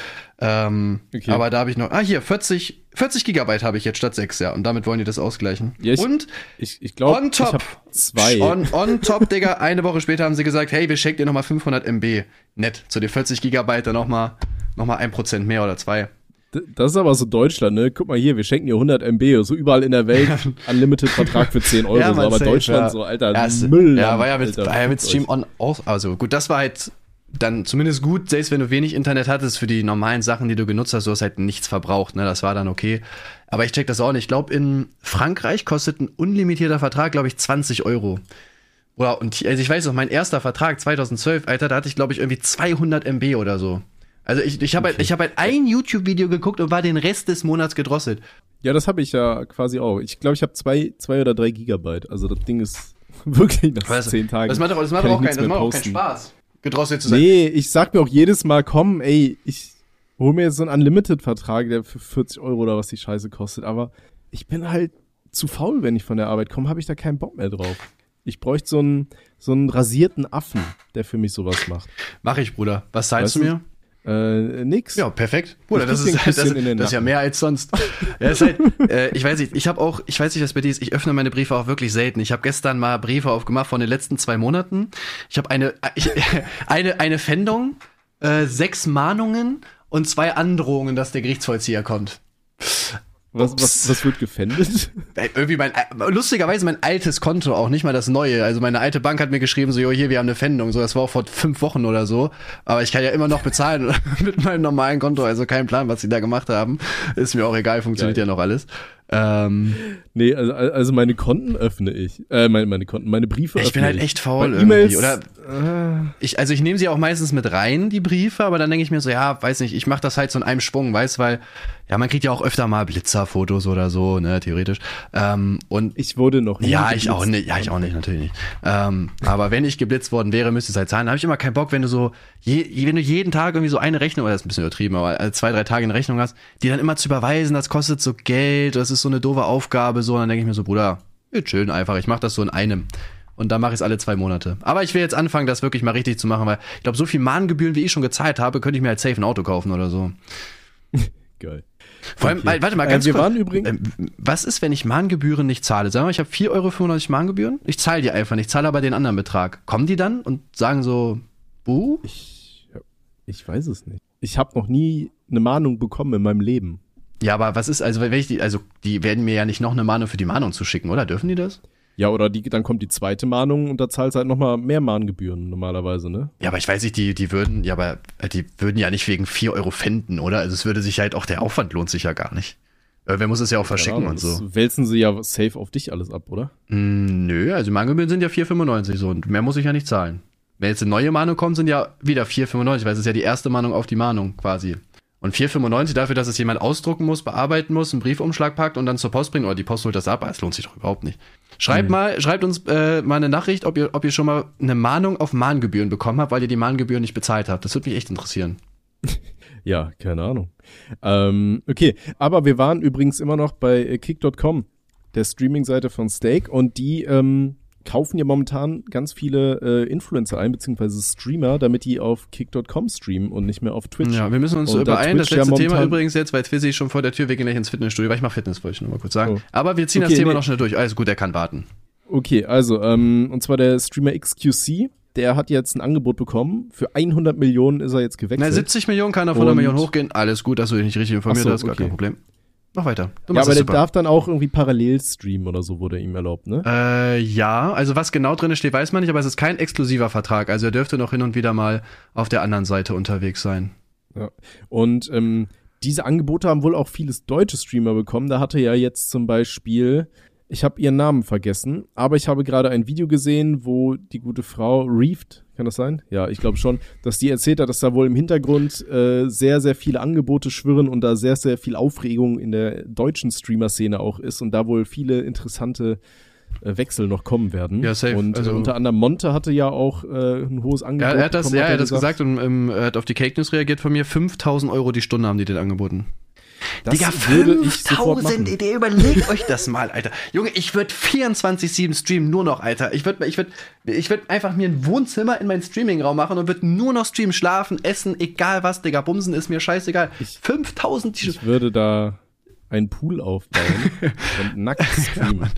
Ähm, okay. Aber da habe ich noch, ah, hier, 40, 40 Gigabyte habe ich jetzt statt sechs, ja. Und damit wollen die das ausgleichen. Ja, ich, Und ich, ich glaube, on top, zwei. On, on top, Digga, eine Woche später haben sie gesagt, hey, wir schenken dir nochmal 500 MB. Nett. Zu den 40 Gigabyte dann nochmal noch mal ein Prozent mehr oder zwei. Das ist aber so Deutschland, ne? Guck mal hier, wir schenken dir 100 MB, so überall in der Welt, Unlimited-Vertrag für 10 Euro, ja, so, aber safe, Deutschland ja. so, Alter, ja, Müll. Ja, war ja mit, Alter, war ja mit Stream On auch, also gut, das war halt dann zumindest gut, selbst wenn du wenig Internet hattest, für die normalen Sachen, die du genutzt hast, du hast halt nichts verbraucht, ne? Das war dann okay. Aber ich check das auch nicht. Ich glaube, in Frankreich kostet ein unlimitierter Vertrag, glaube ich, 20 Euro. Oder, und also ich weiß noch, mein erster Vertrag 2012, Alter, da hatte ich, glaube ich, irgendwie 200 MB oder so. Also ich, ich habe halt, okay. halt, hab halt ein YouTube-Video geguckt und war den Rest des Monats gedrosselt. Ja, das habe ich ja quasi auch. Ich glaube, ich habe zwei, zwei oder drei Gigabyte. Also das Ding ist wirklich nach weißt zehn Tagen. Das macht doch, das macht auch, kein, das macht auch keinen Spaß. gedrosselt zu sein. Nee, ich sag mir auch jedes Mal, komm, ey, ich hol mir jetzt so einen Unlimited-Vertrag, der für 40 Euro oder was die Scheiße kostet, aber ich bin halt zu faul, wenn ich von der Arbeit komme, habe ich da keinen Bock mehr drauf. Ich bräuchte so einen, so einen rasierten Affen, der für mich sowas macht. Mach ich, Bruder. Was zahlst Weißt du mir? Äh, nix. Ja, perfekt. Bruder, das ist, ein das, in den das ist ja mehr als sonst. ja, ist halt, äh, ich weiß nicht, ich habe auch, ich weiß nicht, was bei dir ist, ich öffne meine Briefe auch wirklich selten. Ich habe gestern mal Briefe aufgemacht von den letzten zwei Monaten. Ich habe eine, ich, eine, eine Fendung, äh, sechs Mahnungen und zwei Androhungen, dass der Gerichtsvollzieher kommt. Was, was, was wird gefändet? Irgendwie mein, äh, lustigerweise mein altes Konto auch, nicht mal das neue. Also meine alte Bank hat mir geschrieben, so, jo, hier, wir haben eine Fendung. So, das war auch vor fünf Wochen oder so. Aber ich kann ja immer noch bezahlen mit meinem normalen Konto. Also kein Plan, was sie da gemacht haben. Ist mir auch egal, funktioniert Geil. ja noch alles. Ähm, Nee, also, also meine Konten öffne ich. Äh, meine, meine Konten, meine Briefe ich öffne bin halt ich. echt faul Bei irgendwie. Oder äh, ich, also ich nehme sie auch meistens mit rein, die Briefe, aber dann denke ich mir so, ja, weiß nicht, ich mache das halt so in einem Schwung, weißt, weil, ja, man kriegt ja auch öfter mal Blitzerfotos oder so, ne, theoretisch. Ähm, und ich wurde noch nie Ja, ich auch geblitzt. nicht. Ja, ich auch nicht, natürlich nicht. Ähm, aber wenn ich geblitzt worden wäre, müsste es halt zahlen. Da habe ich immer keinen Bock, wenn du so, je, wenn du jeden Tag irgendwie so eine Rechnung, oder das ist ein bisschen übertrieben, aber äh, zwei, drei Tage eine Rechnung hast, die dann immer zu überweisen, das kostet so Geld, das ist so eine doofe Aufgabe, so, und dann denke ich mir so, Bruder, wir chillen einfach, ich mache das so in einem. Und dann mache ich es alle zwei Monate. Aber ich will jetzt anfangen, das wirklich mal richtig zu machen, weil ich glaube, so viel Mahngebühren, wie ich schon gezahlt habe, könnte ich mir halt safe ein Auto kaufen oder so. Geil. Vor allem, Okay. warte mal, Äh, ganz wir kurz. waren übrigens- Ähm, was ist, wenn ich Mahngebühren nicht zahle? Sagen wir mal, ich habe 4,95 Euro Mahngebühren. Ich zahle die einfach nicht, zahle aber den anderen Betrag. Kommen die dann und sagen so, buh? Ich, ich weiß es nicht. Ich habe noch nie eine Mahnung bekommen in meinem Leben. Ja, aber was ist, also wenn ich die, also die werden mir ja nicht noch eine Mahnung für die Mahnung zuschicken, oder? Dürfen die das? Ja, oder die, dann kommt die zweite Mahnung und da zahlst du halt nochmal mehr Mahngebühren normalerweise, ne? Ja, aber ich weiß nicht, die, die würden, ja, aber äh, die würden ja nicht wegen 4 Euro pfänden, oder? Also es würde sich halt auch, der Aufwand lohnt sich ja gar nicht. Wer muss es ja auch verschicken Keine und so. Wälzen sie ja safe auf dich alles ab, oder? Mm, nö, also Mahngebühren sind ja 4,95 so und mehr muss ich ja nicht zahlen. Wenn jetzt eine neue Mahnung kommt, sind ja wieder 4,95, weil es ist ja die erste Mahnung auf die Mahnung quasi. Und 4,95 dafür, dass es jemand ausdrucken muss, bearbeiten muss, einen Briefumschlag packt und dann zur Post bringt oder die Post holt das ab, das lohnt sich doch überhaupt nicht. Schreibt mal, schreibt uns äh, mal eine Nachricht, ob ihr, ob ihr schon mal eine Mahnung auf Mahngebühren bekommen habt, weil ihr die Mahngebühren nicht bezahlt habt. Das würde mich echt interessieren. Ja, keine Ahnung. Ähm, okay, aber wir waren übrigens immer noch bei äh, Kick.com, der Streaming-Seite von Steak, und die ähm, kaufen ja momentan ganz viele äh, Influencer ein, beziehungsweise Streamer, damit die auf Kick.com streamen und nicht mehr auf Twitch. Ja, wir müssen uns Und da übereilen. Das Twitch ja letzte Thema übrigens jetzt, weil Twizzy ist schon vor der Tür, wir gehen gleich ins Fitnessstudio, weil ich mache Fitness, wollte ich nur mal kurz sagen. Oh. Aber wir ziehen Okay, das Thema nee. noch schnell durch. Alles gut, er kann warten. Okay, also, ähm, und zwar der Streamer XQC, der hat jetzt ein Angebot bekommen. Für 100 Millionen ist er jetzt Na, gewechselt. 70 Millionen kann auf 100 Und- Millionen hochgehen. Alles gut, dass du dich nicht richtig informiert so, hast, gar okay. kein Problem. Mach weiter. Du ja, aber der super. darf dann auch irgendwie parallel streamen oder so, wurde ihm erlaubt, ne? Äh, ja, also was genau drin steht, weiß man nicht, aber es ist kein exklusiver Vertrag. Also er dürfte noch hin und wieder mal auf der anderen Seite unterwegs sein. Ja. Und ähm, diese Angebote haben wohl auch vieles deutsche Streamer bekommen. Da hatte ja jetzt zum Beispiel, ich habe ihren Namen vergessen, aber ich habe gerade ein Video gesehen, wo die gute Frau Reefed, kann das sein? Ja, ich glaube schon, dass die erzählt hat, dass da wohl im Hintergrund äh, sehr, sehr viele Angebote schwirren und da sehr, sehr viel Aufregung in der deutschen Streamer-Szene auch ist und da wohl viele interessante äh, Wechsel noch kommen werden. Ja, safe. Und Also- äh, unter anderem Monte hatte ja auch äh, ein hohes Angebot. Ja, er hat das, bekommen, ja, hat er hat das gesagt und ähm, er hat auf die Cake News reagiert von mir. 5000 Euro die Stunde haben die den angeboten. Das Digga, würde ich sofort 5000, machen. Idee, überlegt euch das mal, Alter. Junge, ich würde 24-7 streamen, nur noch, Alter. Ich würde ich würd, ich würd einfach mir ein Wohnzimmer in meinen Streamingraum machen und würde nur noch streamen, schlafen, essen, egal was, Digga. Bumsen ist mir scheißegal. 5000 die Ich würde da einen Pool aufbauen und nackt streamen.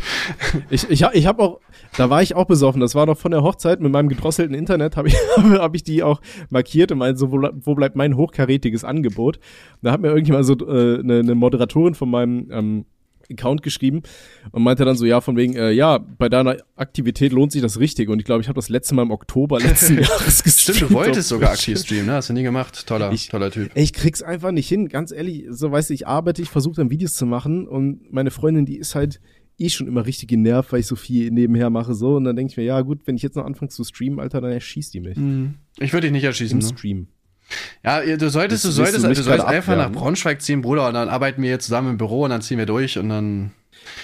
ich ich, ha- ich habe auch, da war ich auch besoffen. Das war noch von der Hochzeit mit meinem gedrosselten Internet, habe ich, hab ich die auch markiert und meinte so, wo, wo bleibt mein hochkarätiges Angebot? Da hat mir irgendjemand so äh, eine, eine Moderatorin von meinem ähm, Account geschrieben und meinte dann so, ja, von wegen, äh, ja, bei deiner Aktivität lohnt sich das richtig. Und ich glaube, ich habe das letzte Mal im Oktober letzten Jahres gestreamt. Stimmt, du wolltest sogar aktiv streamen, ne? Hast du nie gemacht. Toller, Ich- toller Typ. Ich krieg's einfach nicht hin, ganz ehrlich. So, weißt du, ich arbeite, ich versuche dann Videos zu machen und meine Freundin, die ist halt eh schon immer richtig genervt, weil ich so viel nebenher mache, so. Und dann denke ich mir, ja, gut, wenn ich jetzt noch anfange zu streamen, Alter, dann erschießt die mich. Ich würde dich nicht erschießen. Im Ne? Stream. Ja, du solltest, du solltest, du solltest einfach nach abwehren? Braunschweig ziehen, Bruder, und dann arbeiten wir jetzt zusammen im Büro und dann ziehen wir durch und dann.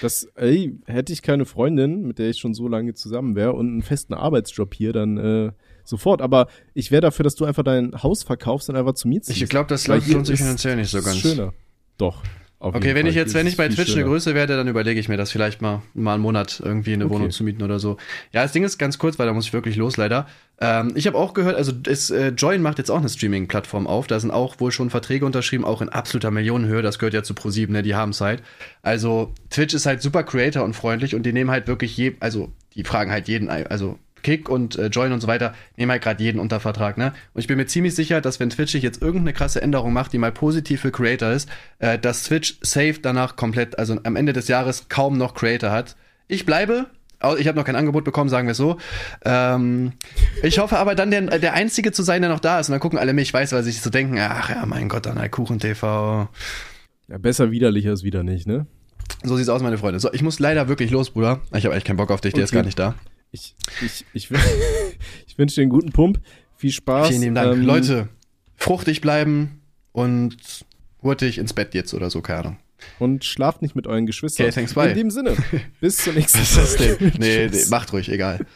Das, ey, hätte ich keine Freundin, mit der ich schon so lange zusammen wäre und einen festen Arbeitsjob hier, dann äh, sofort. Aber ich wäre dafür, dass du einfach dein Haus verkaufst und einfach zu mir ziehst. Ich glaube, das lohnt sich finanziell nicht so ist ganz. Schöner. Doch. Auf Okay, wenn Fall. ich jetzt, wenn ist ich bei Twitch eine schöner. Größe werde, dann überlege ich mir das vielleicht mal, mal einen Monat irgendwie eine Okay. Wohnung zu mieten oder so. Ja, das Ding ist ganz kurz, weil da muss ich wirklich los, leider. Ähm, ich habe auch gehört, also es, äh, Join macht jetzt auch eine Streaming-Plattform auf. Da sind auch wohl schon Verträge unterschrieben, auch in absoluter Millionenhöhe. Das gehört ja zu Pro7, ne? Die haben es halt. Also Twitch ist halt super Creator und freundlich und die nehmen halt wirklich je, also die fragen halt jeden, also Kick und äh, Join und so weiter nehmen halt gerade jeden unter Vertrag, ne? Und ich bin mir ziemlich sicher, dass wenn Twitch sich jetzt irgendeine krasse Änderung macht, die mal positiv für Creator ist, äh, dass Twitch safe danach komplett, also am Ende des Jahres kaum noch Creator hat. Ich bleibe. Ich habe noch kein Angebot bekommen, sagen wir es so. Ähm, ich hoffe aber dann der, der Einzige zu sein, der noch da ist. Und dann gucken alle mich, weiß, weil sie sich so denken, ach ja, mein Gott, dann halt Kuchen TV. Ja, besser widerlicher ist wieder nicht, ne? So sieht's aus, meine Freunde. So, ich muss leider wirklich los, Bruder. Ich habe echt keinen Bock auf dich, der ist Okay. gar nicht da. Ich, ich, ich, ich wünsche dir einen guten Pump. Viel Spaß. Vielen lieben Dank. Ähm, Leute, fruchtig bleiben und hurtig ins Bett jetzt oder so, keine Ahnung. Und schlaft nicht mit euren Geschwistern. Okay, thanks, bye. In dem Sinne. Bis zur nächsten Was ist das denn? Nee, nee, macht ruhig, egal.